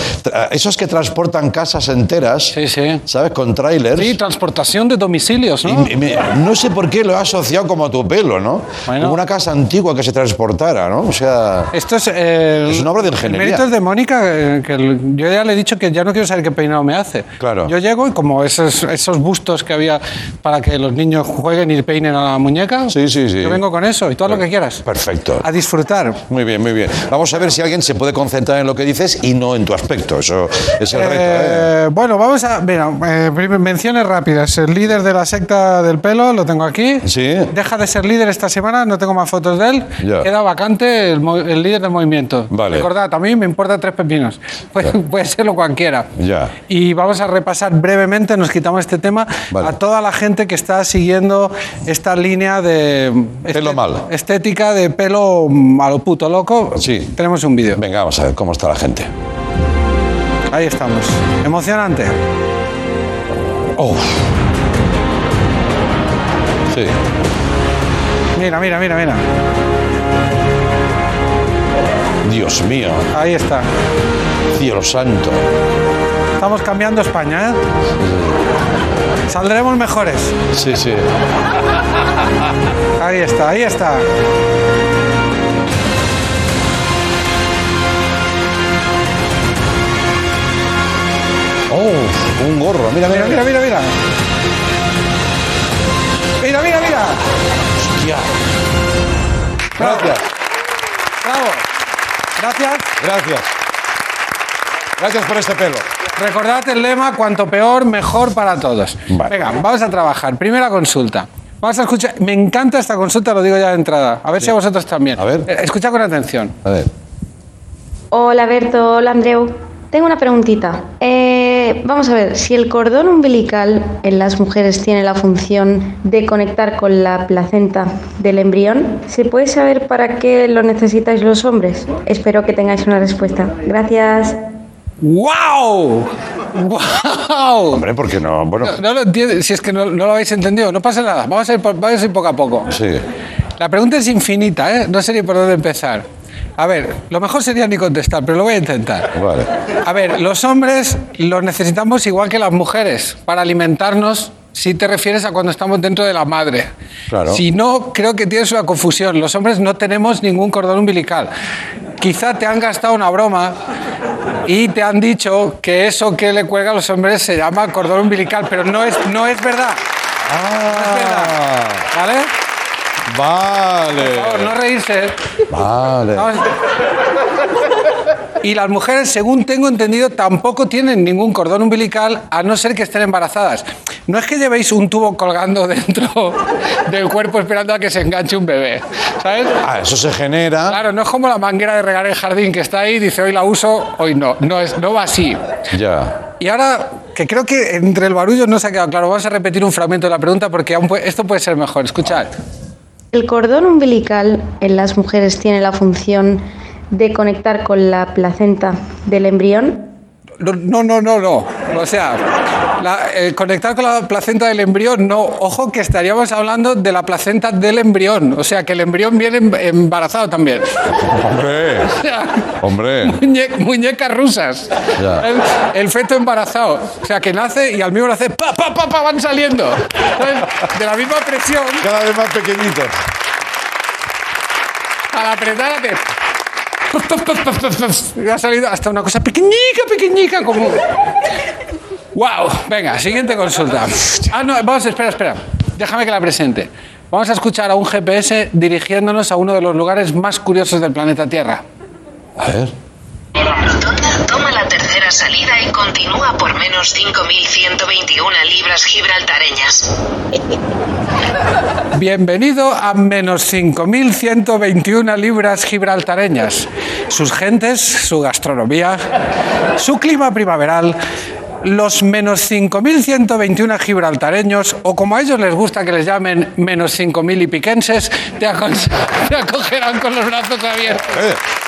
esos que transportan casas enteras. Sí, sí. ¿Sabes? Con trailers. Sí, transportación de domicilios, ¿no? Y me- no sé por qué lo he asociado como a tu pelo, ¿no? Bueno. Como una casa antigua que se transportara, ¿no? O sea. Esto es. eh, Es una obra de El ingeniería. mérito es de Mónica, eh, que el- yo ya le he dicho que ya no quiero saber qué peinado me hace. Claro. Yo llego y como esos, esos bustos que había para que los niños jueguen y peinen a la muñeca, Sí, sí, sí. yo vengo con eso y todo lo que quieras. Perfecto. A disfrutar. Muy bien, muy bien. Vamos a ver si alguien se puede concentrar en lo que dices y no en tu aspecto. Eso es el reto. ¿eh? Eh, bueno, vamos a. Mira, eh, menciones rápidas. El líder de la secta del pelo, lo tengo aquí. Sí. Deja de ser líder esta semana, no tengo más fotos de él. Ya. Queda vacante el, líder del movimiento. Vale. Recordad, a mí me importa tres pepinos. Puede, puede serlo cualquiera. Ya. Y vamos a repasar brevemente, nos quitamos este tema, Vale. a toda la gente que está siguiendo esta línea de. Esta pelo mal. Estética de pelo mm, a lo puto loco. Sí. Tenemos un vídeo. Venga, vamos a ver cómo está la gente. Ahí estamos. Emocionante. Oh. Sí. Mira, mira, mira, mira. Dios mío. Ahí está. Cielo santo. Estamos cambiando España, ¿eh? Saldremos mejores. Sí, sí. Ahí está, ahí está. Oh, un gorro. Mira, mira, Mira, mira, mira, mira. Mira, mira, mira. Hostia. Gracias, Bravo. Gracias. gracias. Gracias por este pelo. Recordad el lema, cuanto peor, mejor para todos. Vale. Venga, vamos a trabajar. Primera consulta. Vamos a escuchar. Me encanta esta consulta, lo digo ya de entrada. A ver si a vosotros también. A ver. Eh, Escucha con atención. A ver. Hola Berto, hola Andreu. Tengo una preguntita. Eh, vamos a ver, si el cordón umbilical en las mujeres tiene la función de conectar con la placenta del embrión, ¿se puede saber para qué lo necesitáis los hombres? Espero que tengáis una respuesta. Gracias. ¡Wow! ¡Wow! Hombre, ¿por qué no? Bueno, No, no lo entiendes, si es que no, no lo habéis entendido, no pasa nada. Vamos a ir, vamos a ir poco a poco. sí. La pregunta es infinita, ¿eh? No sé ni por dónde empezar. A ver, lo mejor sería ni contestar, pero lo voy a intentar. Vale. A ver, los hombres los necesitamos igual que las mujeres para alimentarnos. Si te refieres a cuando estamos dentro de la madre. Claro. Si no, creo que tienes una confusión. Los hombres no tenemos ningún cordón umbilical. Quizá te han gastado una broma y te han dicho que eso que le cuelga a los hombres se llama cordón umbilical, pero no es, no es verdad. Ah, ¿Vale? Vale. Por favor, no reírse. Vale. Vamos. Y las mujeres, según tengo entendido, tampoco tienen ningún cordón umbilical a no ser que estén embarazadas. No es que llevéis un tubo colgando dentro del cuerpo esperando a que se enganche un bebé. ¿Sabes? Ah, eso se genera. Claro, no es como la manguera de regar el jardín que está ahí, dice hoy la uso, hoy no. No, es, no va así. Ya. Y ahora, que creo que entre el barullo no se ha quedado claro, vamos a repetir un fragmento de la pregunta porque aún puede- esto puede ser mejor. Escuchad. El cordón umbilical en las mujeres tiene la función de conectar con la placenta del embrión. No, no, no, no. O sea, la- eh, conectar con la placenta del embrión, no. Ojo que estaríamos hablando de la placenta del embrión. O sea, que el embrión viene em- embarazado también. Hombre. O sea, Hombre. muñe- muñecas rusas. Ya. El, el feto embarazado. O sea, que nace y al mismo le hace pa, pa, pa, pa, van saliendo. De la misma presión, Cada vez más pequeñitos. al apretar ha salido hasta una cosa pequeñica, pequeñica, como... ¡Wow! Venga, siguiente consulta. Ah, no, vamos, espera, espera. Déjame que la presente. Vamos a escuchar a un GPS dirigiéndonos a uno de los lugares más curiosos del planeta Tierra. A ver. Rotonda toma la tercera salida y continúa por menos 5.121 libras gibraltareñas. Bienvenido a menos 5.121 libras gibraltareñas. Sus gentes, su gastronomía, su clima primaveral, los menos 5.121 gibraltareños, o como a ellos les gusta que les llamen menos 5.000 y piquenses, te, te acogerán con los brazos abiertos.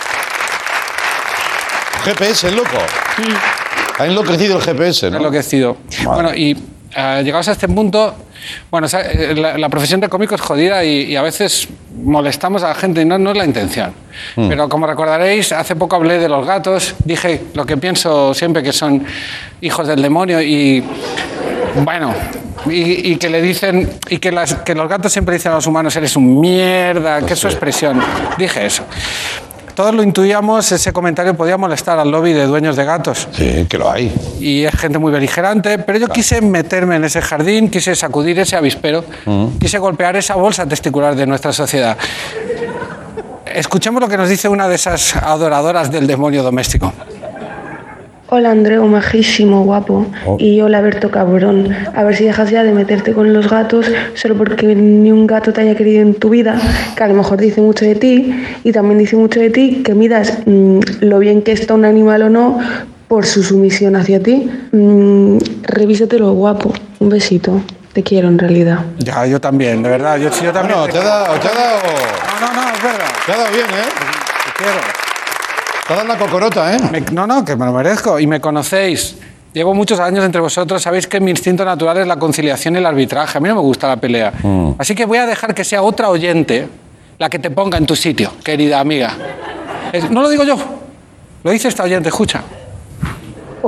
GPS, loco. Ha enloquecido el GPS, ¿no? enloquecido. Bueno, y eh, llegados a este punto, bueno, sa- eh, la, la profesión de cómico es jodida y, y a veces molestamos a la gente y no, no es la intención. Mm. Pero como recordaréis, hace poco hablé de los gatos, dije lo que pienso siempre que son hijos del demonio y bueno, y, y que le dicen, y que, las- que los gatos siempre dicen a los humanos, eres un mierda, que es su expresión. Dije eso. Todos lo intuíamos, ese comentario podía molestar al lobby de dueños de gatos. Sí, que lo hay. Y es gente muy beligerante, pero yo quise meterme en ese jardín, quise sacudir ese avispero, Mm. quise golpear esa bolsa testicular de nuestra sociedad. Escuchemos lo que nos dice una de esas adoradoras del demonio doméstico. Hola Andreu, majísimo, guapo. Oh. Y hola Berto, cabrón. A ver si dejas ya de meterte con los gatos solo porque ni un gato te haya querido en tu vida, que a lo mejor dice mucho de ti. Y también dice mucho de ti que midas mm, lo bien que está un animal o no por su sumisión hacia ti. Mm, revísatelo, guapo. Un besito. Te quiero en realidad. Ya, yo también, de verdad. Yo, yo también. No, te ha dado, te ha dado. No, no, no, es verdad. Te ha dado bien, ¿eh? Te quiero. Dado la cocorota, ¿eh? Me- no, no, que me lo merezco. Y me conocéis. Llevo muchos años entre vosotros. Sabéis que mi instinto natural es la conciliación y el arbitraje. A mí no me gusta la pelea. Mm. Así que voy a dejar que sea otra oyente la que te ponga en tu sitio, querida amiga. Es- no lo digo yo. Lo dice esta oyente, escucha.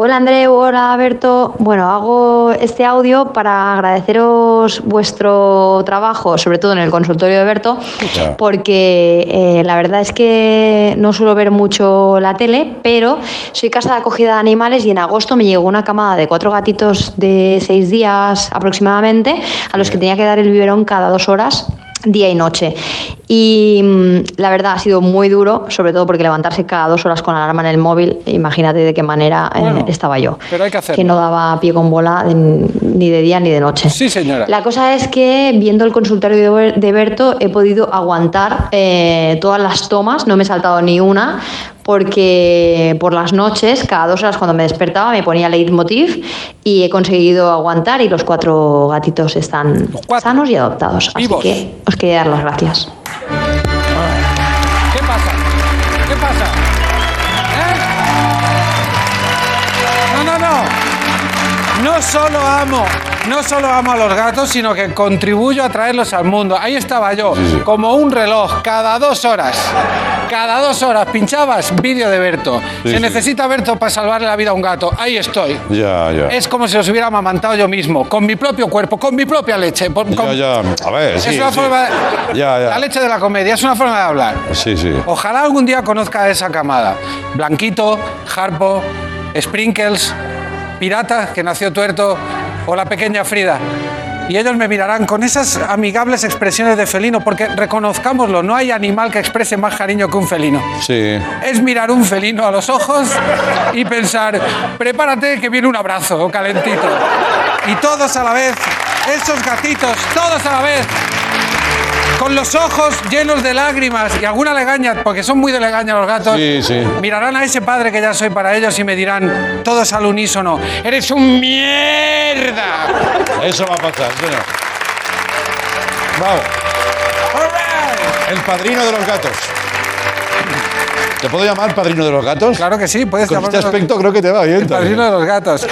Hola Andreu, hola Berto. Bueno, hago este audio para agradeceros vuestro trabajo, sobre todo en el consultorio de Berto, porque eh, la verdad es que no suelo ver mucho la tele, pero soy casa de acogida de animales y en agosto me llegó una camada de cuatro gatitos de seis días aproximadamente, a los que tenía que dar el biberón cada dos horas día y noche. Y mm, la verdad ha sido muy duro, sobre todo porque levantarse cada dos horas con alarma en el móvil, imagínate de qué manera eh, Bueno, estaba yo. Pero hay que hacerlo. Que no daba pie con bola de- ni de día ni de noche. Sí, señora. La cosa es que viendo el consultorio de Berto he podido aguantar eh, todas las tomas, no me he saltado ni una, porque por las noches, cada dos horas cuando me despertaba, me ponía leitmotiv y he conseguido aguantar y los cuatro gatitos están sanos y adoptados. Vivos. Así que os quería dar las gracias. ¿Qué pasa? ¿Qué pasa? ¿Eh? No, no, no. No solo amo, no solo amo a los gatos, sino que contribuyo a traerlos al mundo. Ahí estaba yo, como un reloj, cada dos horas. Cada dos horas pinchabas vídeo de Berto. Sí, Se necesita Berto para salvarle la vida a un gato. Ahí estoy. Ya, ya. Es como si los hubiera amamantado yo mismo, con mi propio cuerpo, con mi propia leche. Ya, ya. A ver, es una forma. Ya, ya. La leche de la comedia, es una forma de hablar. Sí, sí. Ojalá algún día conozca a esa camada. Blanquito, Harpo, Sprinkles, Pirata, que nació tuerto, o la pequeña Frida. Y ellos me mirarán con esas amigables expresiones de felino, porque reconozcámoslo, no hay animal que exprese más cariño que un felino. Sí. Es mirar un felino a los ojos y pensar, prepárate que viene un abrazo calentito. Y todos a la vez, esos gatitos, todos a la vez, con los ojos llenos de lágrimas y alguna legaña, porque son muy de legaña los gatos, Sí, sí. mirarán a ese padre que ya soy para ellos y me dirán, todos al unísono, eres un mierda. Eso va a pasar, señor. Vamos. El padrino de los gatos. ¿Te puedo llamar padrino de los gatos? Claro que sí, puedes Con este aspecto creo que te va bien. El padrino de los gatos.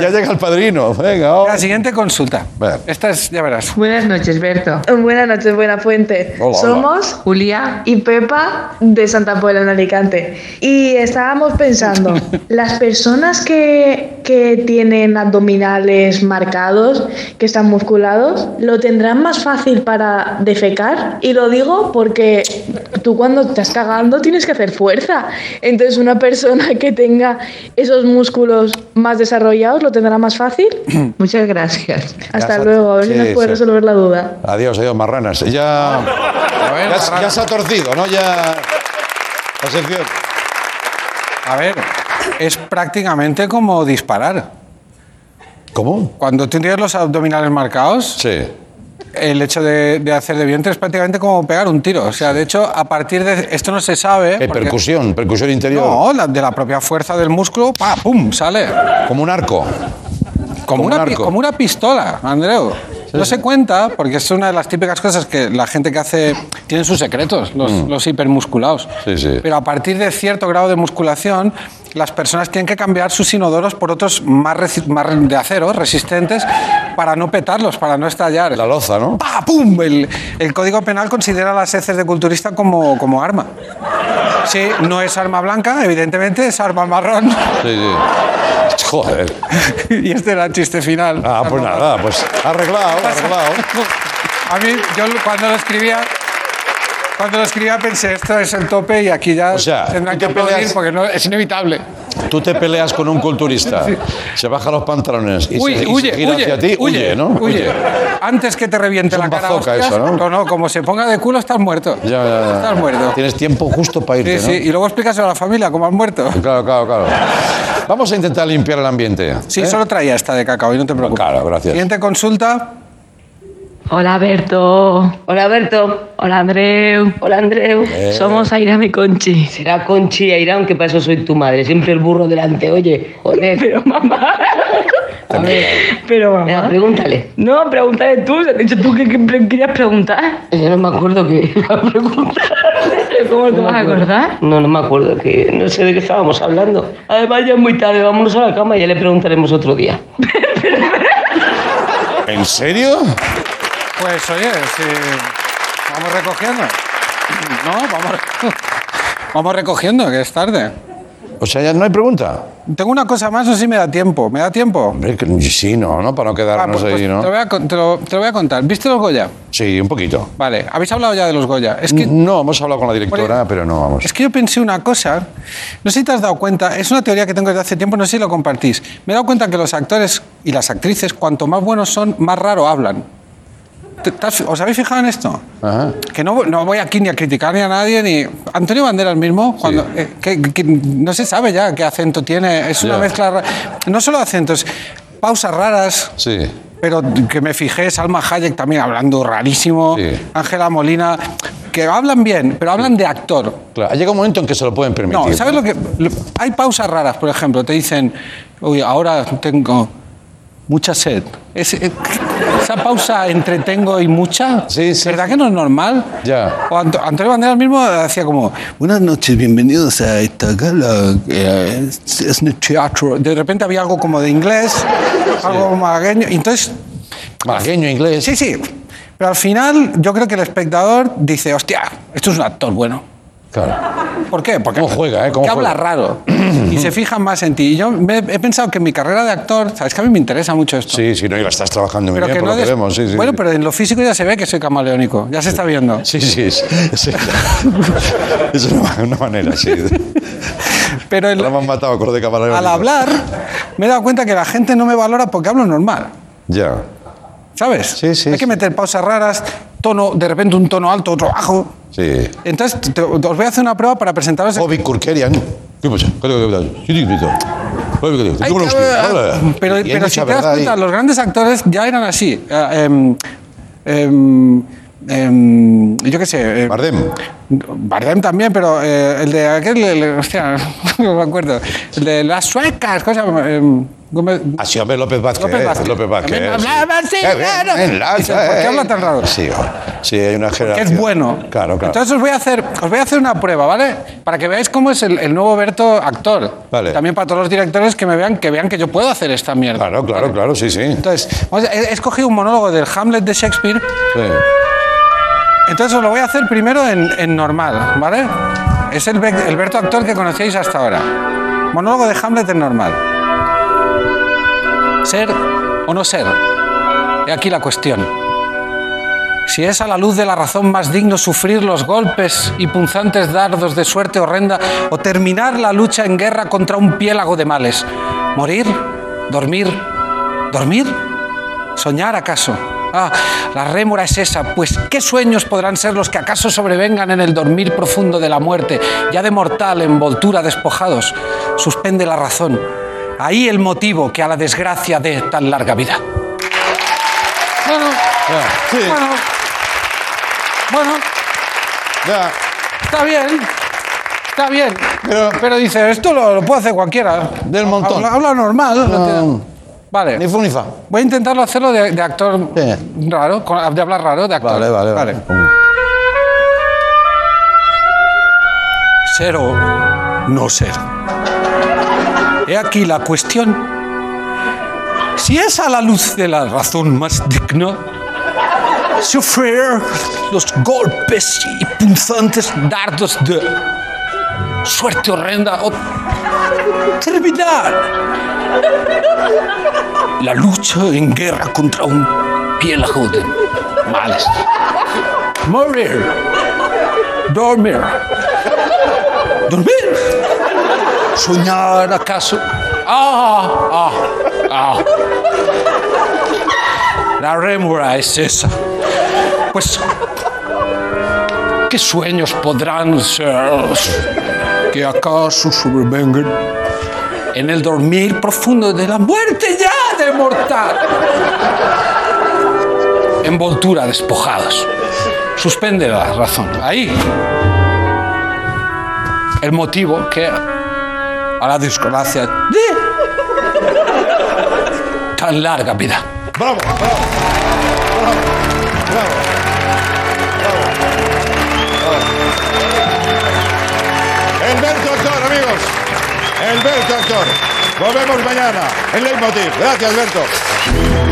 Ya llega el padrino. Venga, vamos. La siguiente consulta. Esta es, ya verás. Buenas noches, Berto. Buenas noches, Buena Fuente. Hola, hola. Somos Julia y Pepa de Santa Puebla, en Alicante. Y estábamos pensando, las personas que, que tienen abdominales marcados, que están musculados, ¿lo tendrán más fácil para defecar? Y lo digo porque tú cuando estás cagando tienes que hacer fuerza. Entonces una persona que tenga esos músculos más desarrollados, ¿lo tendrá más fácil? Muchas gracias. Hasta Ya luego, a ver sí, si nos puede sí. resolver la duda. Adiós, adiós, marranas. Ya, ya, ya se ha torcido, ¿no? Ya. La sección. A ver, es prácticamente como disparar. ¿Cómo? Cuando tienes los abdominales marcados, sí. El hecho de, de hacer de vientre es prácticamente como pegar un tiro. O sea, de hecho, a partir de... Esto no se sabe... Hay porque- percusión, percusión interior. No, la- de la propia fuerza del músculo, ¡pa! ¡pum! sale. Como un arco. Como, Como un una, pi- arco. como una pistola, Andreu. No se cuenta, porque es una de las típicas cosas que la gente que hace tienen sus secretos, los, Mm. los hipermusculados. Sí, sí. Pero a partir de cierto grado de musculación, las personas tienen que cambiar sus inodoros por otros más, de acero, resistentes, para no petarlos, para no estallar. La loza, ¿no? ¡Pa! ¡Pum! El, el Código Penal considera las heces de culturista como, como arma. Sí, no es arma blanca, evidentemente, es arma marrón. Sí, sí. Joder. y este era el chiste final. Ah, pues nada, pues arreglado, arreglado. A mí, yo cuando lo escribía, cuando lo escribía pensé, esto es el tope y aquí ya O sea, tendrán que peleas- porque no, es inevitable. Tú te peleas con un culturista, se baja los pantalones y, Uy, se, y se huye, gira huye, hacia ti, huye, ¿no? Huye. Antes que te reviente la cara. hostias, eso, ¿no? no, como se ponga de culo estás muerto. Ya, ya, ya. Estás muerto. Tienes tiempo justo para irte, Sí, ¿no? sí, y luego explicas a la familia cómo has muerto. Claro, claro, claro. Vamos a intentar limpiar el ambiente. Sí, ¿eh? solo traía esta de cacao y no te preocupes. Claro, gracias. Siguiente consulta. Hola Berto. Hola Berto. Hola Andreu. Hola Andreu. Eh. Somos Airam y Conchi. Será Conchi y Airán, que para eso soy tu madre. Siempre el burro delante, oye. Joder. Pero mamá. A ver, pero vamos. Venga, pregúntale. No, pregúntale tú. Dicho tú que, que querías preguntar. Yo no me acuerdo que iba a preguntar. ¿Cómo te vas a acordar? No, no me acuerdo, que no sé de qué estábamos hablando. Además, ya es muy tarde, vámonos a la cama y ya le preguntaremos otro día. ¿En serio? Pues oye, si vamos recogiendo. No, vamos, vamos recogiendo, que es tarde. O sea, ya no hay pregunta. Tengo una cosa más, no sé si me da tiempo. ¿Me da tiempo? Hombre, que- sí, no, ¿no? Para no Ah, quedarnos pues- pues ahí, ¿no? te, lo voy a, con- te lo- te lo voy a contar. ¿Viste los Goya? Sí, un poquito. Vale, ¿habéis hablado ya de los Goya? Es que, No, hemos hablado con la directora, pero no vamos. es que yo pensé una cosa, no sé si te has dado cuenta, es una teoría que tengo desde hace tiempo, no sé si lo compartís. Me he dado cuenta que los actores y las actrices, cuanto más buenos son, más raro hablan. ¿Te- te has- ¿Os habéis fijado en esto? Ajá. Que no, no voy aquí ni a criticar ni a nadie, ni... Antonio Banderas mismo, cuando, eh, que, que no se sabe ya qué acento tiene, es una Ya. mezcla... No solo acentos, pausas raras, Sí. pero que me fijé, Salma Hayek también hablando rarísimo, Ángela Molina, que hablan bien, pero hablan de actor. Claro, llega un momento en que se lo pueden permitir. No, ¿sabes lo que...? lo- hay pausas raras, por ejemplo, te dicen, uy, ahora tengo mucha sed. Es- eh, esa pausa entre tengo y mucha, ¿verdad que no es normal? Ya. O Ant- Antonio Banderas mismo decía como, buenas noches, bienvenidos a esta gala, eh, es, es un teatro. De repente había algo como de inglés, algo malagueño, entonces... Malagueño, inglés. Sí, sí. Pero al final yo creo que el espectador dice, hostia, esto es un actor bueno. Claro. ¿Por qué? Porque ¿Cómo juega, eh? ¿Cómo habla raro y se fijan más en ti. Y yo me- he pensado que en mi carrera de actor, sabes que a mí me interesa mucho esto. Sí, sí, no, y la estás trabajando muy bien, por no lo que vemos. Sí, sí, bueno, sí. pero en lo físico ya se ve que soy camaleónico, ya se está viendo. Sí, sí, sí. Es una, una manera, sí. Pero el- me han matado con lo de camarero. Al hablar, me he dado cuenta que la gente no me valora porque hablo normal. Ya. ¿Sabes? Sí, sí. Hay que meter pausas raras, tono, de repente un tono alto, otro bajo. Sí. Entonces, te- os voy a hacer una prueba para presentaros. Kurkerian. ¿Qué pasa? ¿Qué te- qué te- sí, sí, sí. Bobby Kurkerian. Te Hay conozco. que- Hola. pero pero si te das cuenta, los grandes actores ya eran así. Eh, em, em, yo qué sé. Bardem. Bardem también, pero eh, el de aquel. el- hostia, no me acuerdo. El de las suecas, cosas. em, Gómez- Ah, sí, hombre, López Vázquez. López Vázquez. López Vázquez. Sí. hablaba así, claro. ¿por qué habla tan raro? Sí, sí, hay una Que generación. es bueno. Claro, claro. Entonces os voy a hacer, os voy a hacer una prueba, ¿vale? Para que veáis cómo es el, el nuevo Berto actor. Vale. También para todos los directores que me vean, que vean que yo puedo hacer esta mierda. Claro, claro, claro, sí, sí. Entonces, he escogido un monólogo del Hamlet de Shakespeare. Sí. Entonces os lo voy a hacer primero en, normal, ¿vale? Es el, el Berto actor que conocíais hasta ahora. Monólogo de Hamlet en normal. ¿Ser o no ser? He aquí la cuestión. Si es a la luz de la razón más digno sufrir los golpes y punzantes dardos de suerte horrenda o terminar la lucha en guerra contra un piélago de males. ¿Morir? ¿Dormir? ¿Dormir? ¿Soñar acaso? Ah, la rémora es esa, pues ¿qué sueños podrán ser los que acaso sobrevengan en el dormir profundo de la muerte, ya de mortal envoltura despojados? Suspende la razón. Ahí el motivo que a la desgracia dé tan larga vida. Bueno, sí. bueno, bueno, Ya. está bien, está bien. Pero, dice, esto lo, lo puede hacer cualquiera. Del montón. Habla, habla normal. no No. Vale. Ni fu ni fa. Voy a intentarlo hacerlo de, de actor raro, de hablar raro, de actor. Vale, vale, vale. Ser o no ser. He aquí la cuestión. Si es a la luz de la razón más digna, sufrir los golpes y punzantes dardos de suerte horrenda o terminar la lucha en guerra contra un piélago de males. Morir. Dormir. ¿Dormir? ¿Soñar acaso? Ah, ah, ah. La rémora es esa. Pues, ¿qué sueños podrán ser que acaso sobrevengan en el dormir profundo de la muerte ya de mortal? Envoltura despojados. Suspende la razón. Ahí. El motivo que a la desgracia de tan larga vida. Bravo, bravo, bravo, bravo, El Berto Actor. Volvemos mañana en Leitmotiv. Gracias, Berto.